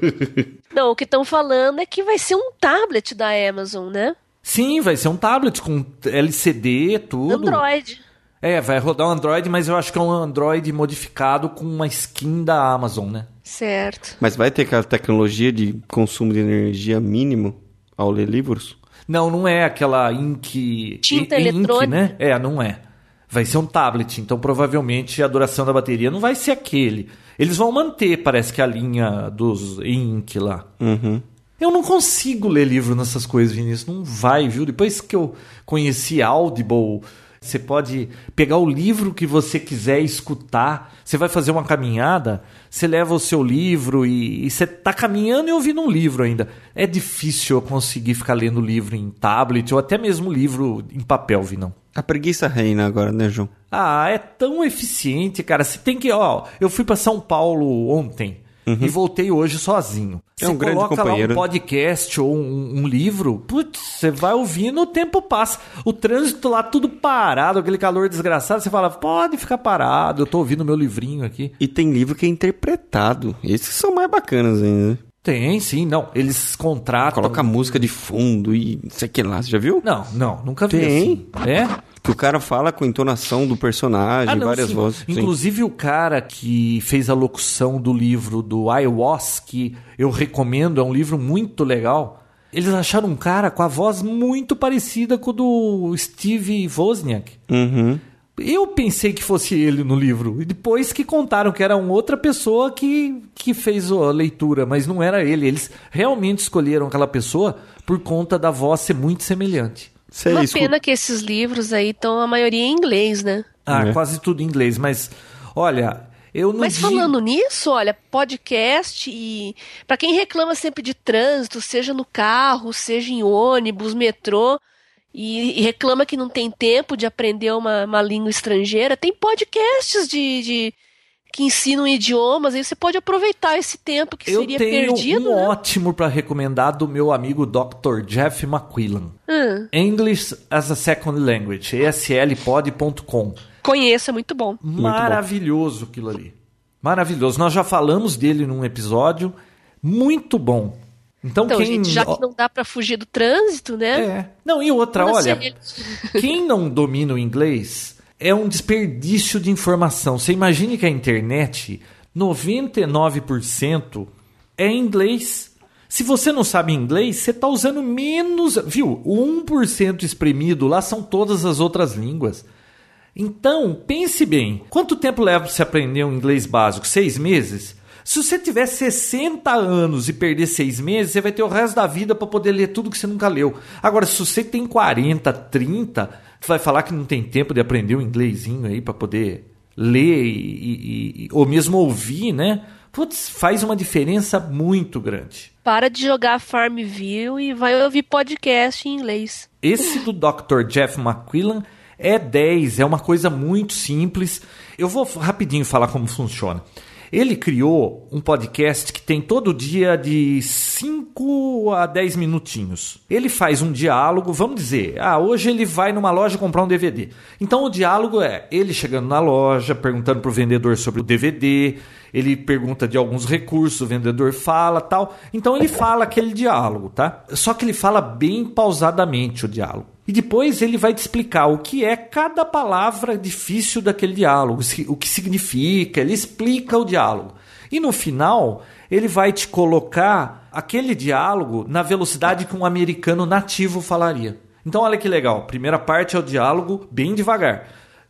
[LAUGHS] Não, o que estão falando é que vai ser um tablet da Amazon, né? Sim, vai ser um tablet com LCD, tudo. Android. É, vai rodar um Android, mas eu acho que é um Android modificado com uma skin da Amazon, né? Certo. Mas vai ter aquela tecnologia de consumo de energia mínimo ao ler livros? Não, não é aquela ink. Tinta i- ink, eletrônica? né? É, não é. Vai ser um tablet, então provavelmente a duração da bateria não vai ser aquele. Eles vão manter, parece que a linha dos ink lá. Uhum. Eu não consigo ler livro nessas coisas, Vinícius. Não vai, viu? Depois que eu conheci Audible, você pode pegar o livro que você quiser escutar. Você vai fazer uma caminhada, você leva o seu livro e, e você está caminhando e ouvindo um livro ainda. É difícil eu conseguir ficar lendo livro em tablet ou até mesmo livro em papel, Vinão. A preguiça reina agora, né, João? Ah, é tão eficiente, cara. Você tem que, ó, eu fui para São Paulo ontem. Uhum. E voltei hoje sozinho. É um você grande coloca companheiro. lá um podcast ou um, um, livro, putz, você vai ouvindo, o tempo passa. O trânsito lá tudo parado, aquele calor desgraçado, você fala, pode ficar parado, eu tô ouvindo meu livrinho aqui. E tem livro que é interpretado. Esses são mais bacanas ainda. né? Tem, sim, não. Eles contratam. Coloca música de fundo e não sei o que lá, você já viu? Não, não, nunca vi Tem. assim. É? Que o cara fala com a entonação do personagem, Ah, não, várias sim. vozes. sim. Inclusive o cara que fez a locução do livro do I Was, que eu recomendo, é um livro muito legal. Eles acharam um cara com a voz muito parecida com o do Steve Wozniak. Uhum. Eu pensei que fosse ele no livro. E depois que contaram que era uma outra pessoa que, que fez a leitura, mas não era ele. Eles realmente escolheram aquela pessoa por conta da voz ser muito semelhante. Você Uma escuta- pena que esses livros aí estão a maioria em inglês, né? Ah, É. quase tudo em inglês. Mas, olha, eu não Mas digo... falando nisso, olha, podcast e para quem reclama sempre de trânsito, seja no carro, seja em ônibus, metrô, e, e reclama que não tem tempo de aprender uma, uma língua estrangeira, tem podcasts de, de- que ensinam idiomas, aí você pode aproveitar esse tempo que Eu seria tenho perdido, um né? ótimo para recomendar do meu amigo Dr. Jeff McQuillan. Hum, English as a Second Language, eslpod.com. conheço, é muito bom. Maravilhoso aquilo ali. Maravilhoso. Nós já falamos dele num episódio. Muito bom. Então, Então, quem. gente, já que não dá para fugir do trânsito, né? É. Não, e outra, olha, quem não domina o inglês é um desperdício de informação. Você imagine que a internet, 99% é inglês. Se você não sabe inglês, você está usando menos. Viu? O 1% espremido lá são todas as outras línguas. Então, pense bem: quanto tempo leva para você aprender um inglês básico? Seis meses? Se você tiver 60 anos e perder seis meses, você vai ter o resto da vida para poder ler tudo que você nunca leu. Agora, se você tem 40, 30, você vai falar que não tem tempo de aprender um inglesinho aí para poder ler e, e- e- ou mesmo ouvir, né? Putz, faz uma diferença muito grande. Para de jogar Farmville e vai ouvir podcast em inglês. Esse do Dr. Jeff McQuillan é 10, é uma coisa muito simples. Eu vou rapidinho falar como funciona. Ele criou um podcast que tem todo dia de 5 a 10 minutinhos. Ele faz um diálogo, vamos dizer, ah, hoje ele vai numa loja comprar um DVD. Então o diálogo é ele chegando na loja, perguntando pro vendedor sobre o DVD, ele pergunta de alguns recursos, o vendedor fala, tal. Então ele fala aquele diálogo, tá? Só que ele fala bem pausadamente o diálogo. E depois ele vai te explicar o que é cada palavra difícil daquele diálogo, o que significa, ele explica o diálogo. E no final, ele vai te colocar aquele diálogo na velocidade que um americano nativo falaria. Então, olha que legal. Primeira parte é o diálogo bem devagar.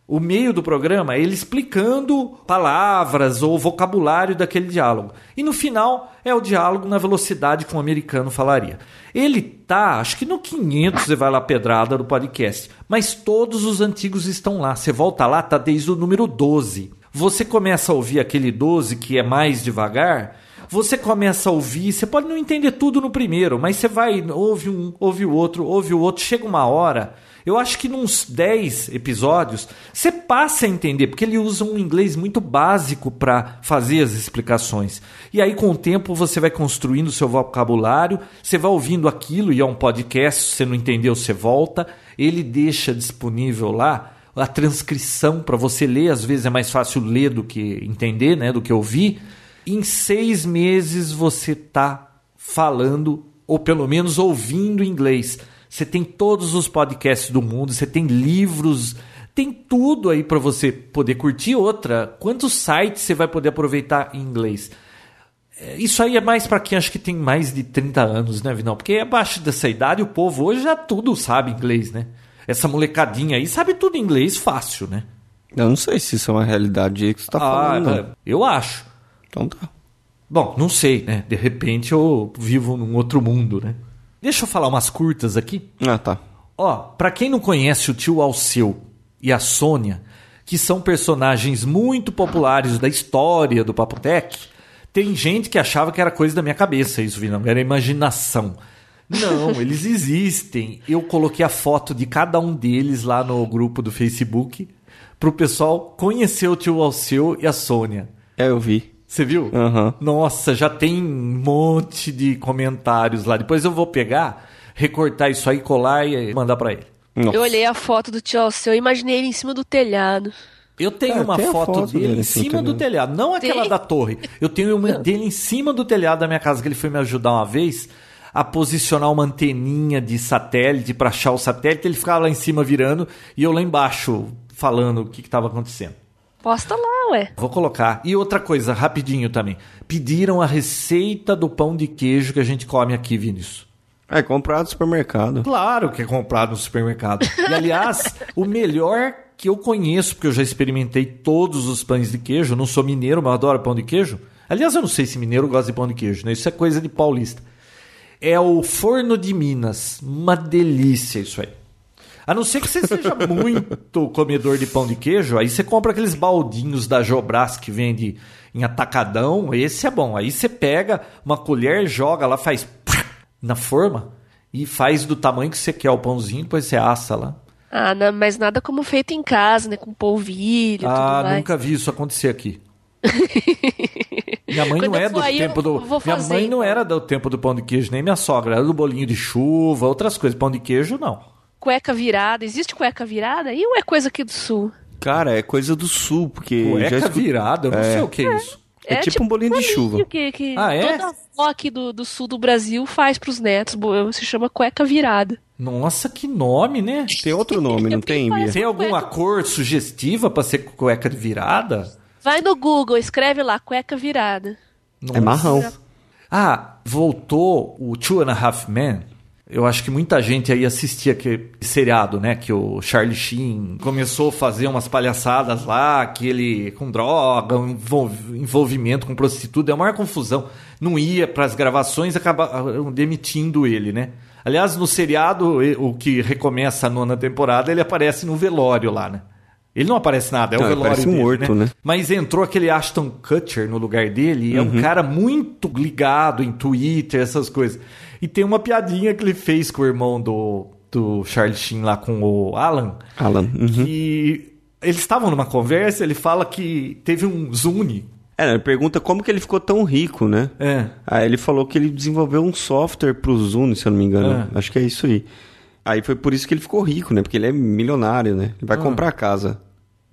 O meio do programa ele explicando palavras ou vocabulário daquele diálogo. E no final é o diálogo na velocidade que um americano falaria. Ele tá, acho que no 500 você vai lá pedrada do podcast, mas todos os antigos estão lá. Você volta lá, tá desde o número 12. Você começa a ouvir aquele 12 que é mais devagar, você começa a ouvir, você pode não entender tudo no primeiro, mas você vai, ouve um, ouve o outro, ouve o outro, chega uma hora. Eu acho que nos 10 episódios você passa a entender, porque ele usa um inglês muito básico para fazer as explicações. E aí, com o tempo, você vai construindo o seu vocabulário, você vai ouvindo aquilo, e é um podcast, se você não entendeu, você volta. Ele deixa disponível lá a transcrição para você ler, às vezes é mais fácil ler do que entender, né, do que ouvir. Em seis meses você está falando, ou pelo menos ouvindo inglês. Você tem todos os podcasts do mundo, você tem livros, tem tudo aí para você poder curtir. Outra, quantos sites você vai poder aproveitar em inglês? É, Isso aí é mais para quem acho que tem mais de 30 anos, né, Vinão? Porque abaixo dessa idade o povo hoje já tudo sabe inglês, né? Essa molecadinha aí sabe tudo inglês fácil, né? Eu não sei se isso é uma realidade aí que você tá falando, Ah, não. eu acho. Então tá. Bom, não sei, né? De repente eu vivo num outro mundo, né? Deixa eu falar umas curtas aqui. Ah, tá. Ó, pra quem não conhece o tio Alceu e a Sônia, que são personagens muito populares da história do Papotec, tem gente que achava que era coisa da minha cabeça isso, Vinão, era imaginação. Não, [LAUGHS] eles existem. Eu coloquei a foto de cada um deles lá no grupo do Facebook pro pessoal conhecer o tio Alceu e a Sônia. É, eu vi. Você viu? Aham. Nossa, já tem um monte de comentários lá. Depois eu vou pegar, recortar isso aí, colar e mandar pra ele. Nossa. Eu olhei a foto do tio Alceu e imaginei ele em cima do telhado. Eu tenho É, uma tem a foto, foto dele dele em em cima do do telhado, não aquela Tem? da torre. Eu tenho uma dele em cima do telhado da minha casa, que ele foi me ajudar uma vez a posicionar uma anteninha de satélite para achar o satélite. Ele ficava lá em cima virando e eu lá embaixo falando o que estava acontecendo. Posta lá, ué. Vou colocar. E outra coisa, rapidinho também. Pediram a receita do pão de queijo que a gente come aqui, Vinícius. É, comprado no supermercado. Claro que é comprado no supermercado. E aliás, o melhor que eu conheço, porque eu já experimentei todos os pães de queijo, eu não sou mineiro, mas adoro pão de queijo. Aliás, eu não sei se mineiro gosta de pão de queijo, né? Isso é coisa de paulista. É o Forno de Minas. Uma delícia isso aí. A não ser que você seja muito comedor de pão de queijo, aí você compra aqueles baldinhos da Jobras que vende em atacadão, esse é bom. Aí você pega uma colher, joga lá, faz na forma e faz do tamanho que você quer o pãozinho, depois você assa lá. Ah, não, mas nada como feito em casa, né? Com polvilho Ah, tudo mais. nunca vi isso acontecer aqui. [LAUGHS] Minha mãe Quando não é do aí, tempo do. Minha fazer, mãe não então. era do tempo do pão de queijo, nem minha sogra. Era do bolinho de chuva, outras coisas. Pão de queijo, não. Cueca virada. Existe cueca virada? E ou é coisa aqui do sul? Cara, é coisa do sul, porque. já Cueca escu- virada, eu não sei o que é isso. É tipo um bolinho de chuva. Que, que Ah, é? Toda avó aqui do, do sul do Brasil faz pros netos. Se chama cueca virada. Nossa, que nome, né? Tem outro nome, não tem, Bia? Tem alguma cor sugestiva pra ser cueca virada? Vai no Google, escreve lá, cueca virada. É marrão. Ah, voltou o Two and a Half Men. Eu acho que muita gente aí assistia aquele seriado, né? Que o Charlie Sheen começou a fazer umas palhaçadas lá, que ele com droga, envol- envolvimento com prostituta, é uma maior confusão. Não ia para as gravações, acabaram demitindo ele, né? Aliás, no seriado, o que recomeça a nona temporada, ele aparece no velório lá, né? Ele não aparece nada, é o Não, ele velório dele, morto, né? mas entrou aquele Ashton Kutcher no lugar dele, e é Uhum. um cara muito ligado em Twitter, essas coisas. E tem uma piadinha que ele fez com o irmão do, do Charlie Sheen lá com o Alan, Alan. Uhum. que eles estavam numa conversa, ele fala que teve um Zune. É, ele pergunta como que ele ficou tão rico, né? É. Aí ele falou que ele desenvolveu um software pro Zune, se eu não me engano. Acho que é isso aí. Aí foi por isso que ele ficou rico, né? Porque ele é milionário, né? Ele vai comprar a casa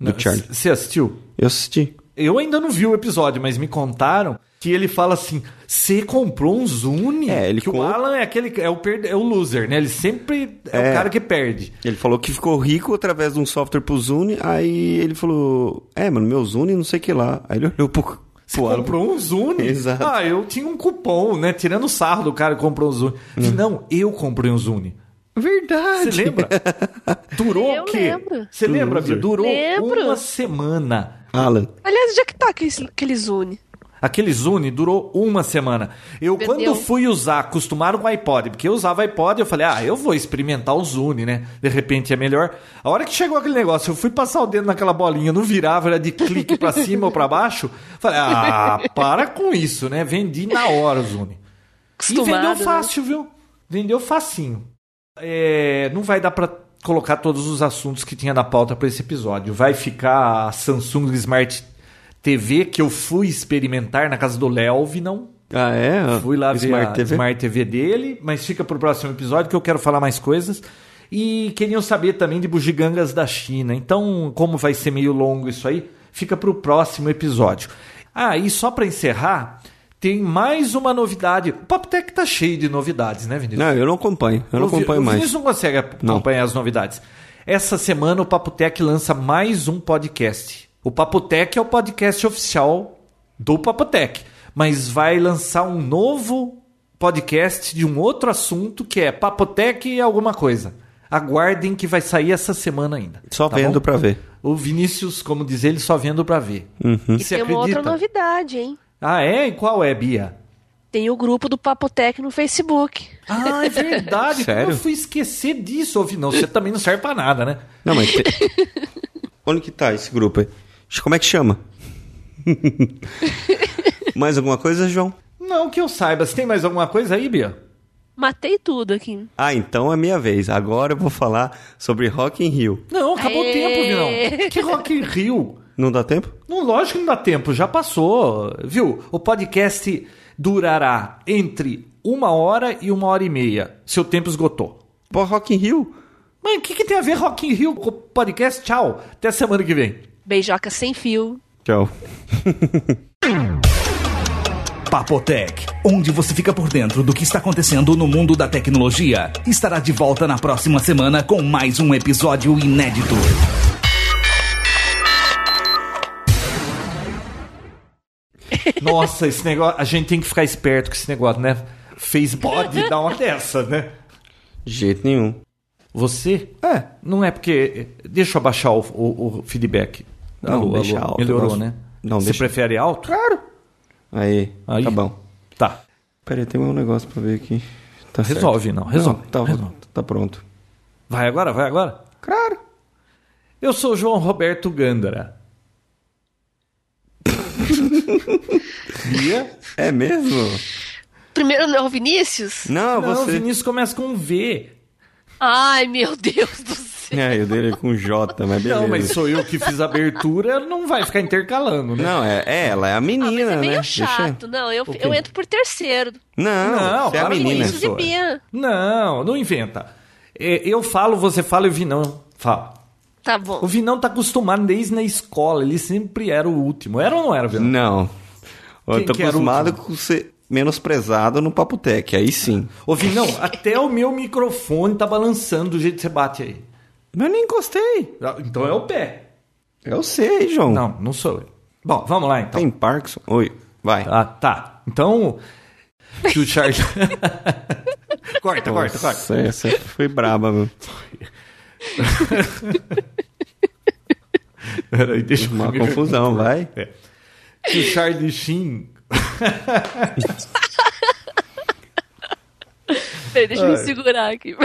do Charlie. Você assistiu? Eu assisti. Eu ainda não vi o episódio, mas me contaram que ele fala assim: você comprou um Zune? É, ele que o Alan é aquele é o, perde- é o loser, né? Ele sempre é, É. o cara que perde. Ele falou que ficou rico através de um software pro Zune. Aí ele falou: É, mano, meu Zune não sei o que lá. Aí ele olhou pro. Você pro Alan. comprou um Zune? [LAUGHS] Exato. Ah, eu tinha um cupom, né? Tirando o sarro do cara que comprou um Zune. Falei, Não, eu comprei um Zune. Verdade. Você lembra? [LAUGHS] Durou Eu o quê? lembro. Você lembra. Bia? Durou Lembro. uma semana. Alan. Aliás, onde é que tá aquele, aquele Zune? Aquele Zune durou uma semana. Eu, Vendeu. quando fui usar, acostumaram com o iPod, porque eu usava iPod, eu falei, ah, eu vou experimentar o Zune, né? De repente é melhor. A hora que chegou aquele negócio, eu fui passar o dedo naquela bolinha, não virava, era de clique pra cima ou pra baixo. Falei, ah, para com isso, né? Vendi na hora o Zune. E Acostumado, vendeu né? fácil, viu? Vendeu facinho. É, não vai dar pra colocar todos os assuntos que tinha na pauta pra esse episódio. Vai ficar a Samsung Smart TV que eu fui experimentar na casa do Léo, não. Ah, é? Fui lá ver Smart a TV? Smart TV dele, mas fica pro próximo episódio que eu quero falar mais coisas. E queriam saber também de bugigangas da China. Então, como vai ser meio longo isso aí, fica pro próximo episódio. Ah, e só pra encerrar, tem mais uma novidade. O Papotec tá cheio de novidades, né, Vinícius? Não, eu não acompanho. Eu não acompanho o mais. Vinícius não consegue acompanhar as novidades. Essa semana o Papotec lança mais um podcast. O Papotec é o podcast oficial do Papotec, mas vai lançar um novo podcast de um outro assunto que é Papotec e alguma coisa. Aguardem que vai sair essa semana ainda. Só tá vendo pra ver. O Vinícius, como diz ele, só vendo pra ver. Uhum. Você Tem uma outra acredita? novidade, hein? Ah, é? E qual é, Bia? Tem o grupo do Papotec no Facebook. Ah, é verdade. [LAUGHS] Como Sério? eu fui esquecer disso, ouvi. Não, você também não serve pra nada, né? Não, mas. te- [LAUGHS] Onde que tá esse grupo aí? Como é que chama? [LAUGHS] Mais alguma coisa, João? Não que eu saiba. Você tem mais alguma coisa aí, Bia? Matei tudo aqui. Ah, então é minha vez. Agora eu vou falar sobre Rock in Rio. Não, acabou o tempo, Vinão. Que Rock in Rio? Não dá tempo? Não, lógico que não dá tempo, já passou. Viu? O podcast durará entre uma hora e uma hora e meia. Seu tempo esgotou. Pô, Rock in Rio? Mas o que, que tem a ver Rock in Rio com o podcast? Tchau. Até semana que vem. Beijoca sem fio. Tchau. [LAUGHS] Papotec, onde você fica por dentro do que está acontecendo no mundo da tecnologia, estará de volta na próxima semana com mais um episódio inédito. [LAUGHS] Nossa, esse negócio. A gente tem que ficar esperto com esse negócio, né? Facebook dá uma dessa, né? De jeito nenhum. Você? É, não é porque. Deixa eu abaixar o, o- o feedback. Não, Alô, deixa alô. alto, Melhorou, né? Não, Você deixa- prefere alto? Claro. Aí, Aí. tá bom. Tá. Pera aí, tem um negócio pra ver aqui. Tá certo. Resolve, não. Resolve. tá, resolve. tá pronto. Vai agora? Vai agora? Claro. Eu sou o João Roberto Gândara. [LAUGHS] É mesmo? Primeiro não é o Vinícius? Não, Não, o você. Vinícius começa com um V. Ai, meu Deus do céu. [LAUGHS] É, o dele é com J, mas beleza. Não, mas sou eu que fiz a abertura, não vai ficar intercalando, né? Não, é, é, ela é a Ah, menina, mas é meio né? chato. Não, eu, eu entro por terceiro. Não, Não, você é a menina. Não, não inventa. É, Eu falo, você fala e o Vinão fala. Tá O bom. Vinão tá acostumado desde na escola, ele sempre era o último. Era ou não era, Vinão? Não. Eu Quem tô que era o acostumado com ser menosprezado no Papo Tech, aí sim. Ô, Vinão, até o meu microfone tá balançando do jeito que você bate aí. Mas eu nem encostei. Ah, Então é o pé. Eu sei, João. Não, não sou eu. Bom, vamos lá então. Tem Parkinson? Oi, vai. Ah, tá. Então. Que o Charles. corta, [LAUGHS] corta, corta. Nossa, essa foi braba, meu. [LAUGHS] Peraí, deixa eu Uma me- confusão, vai. É. Que o Charlie Sheen. Peraí, deixa eu me segurar aqui.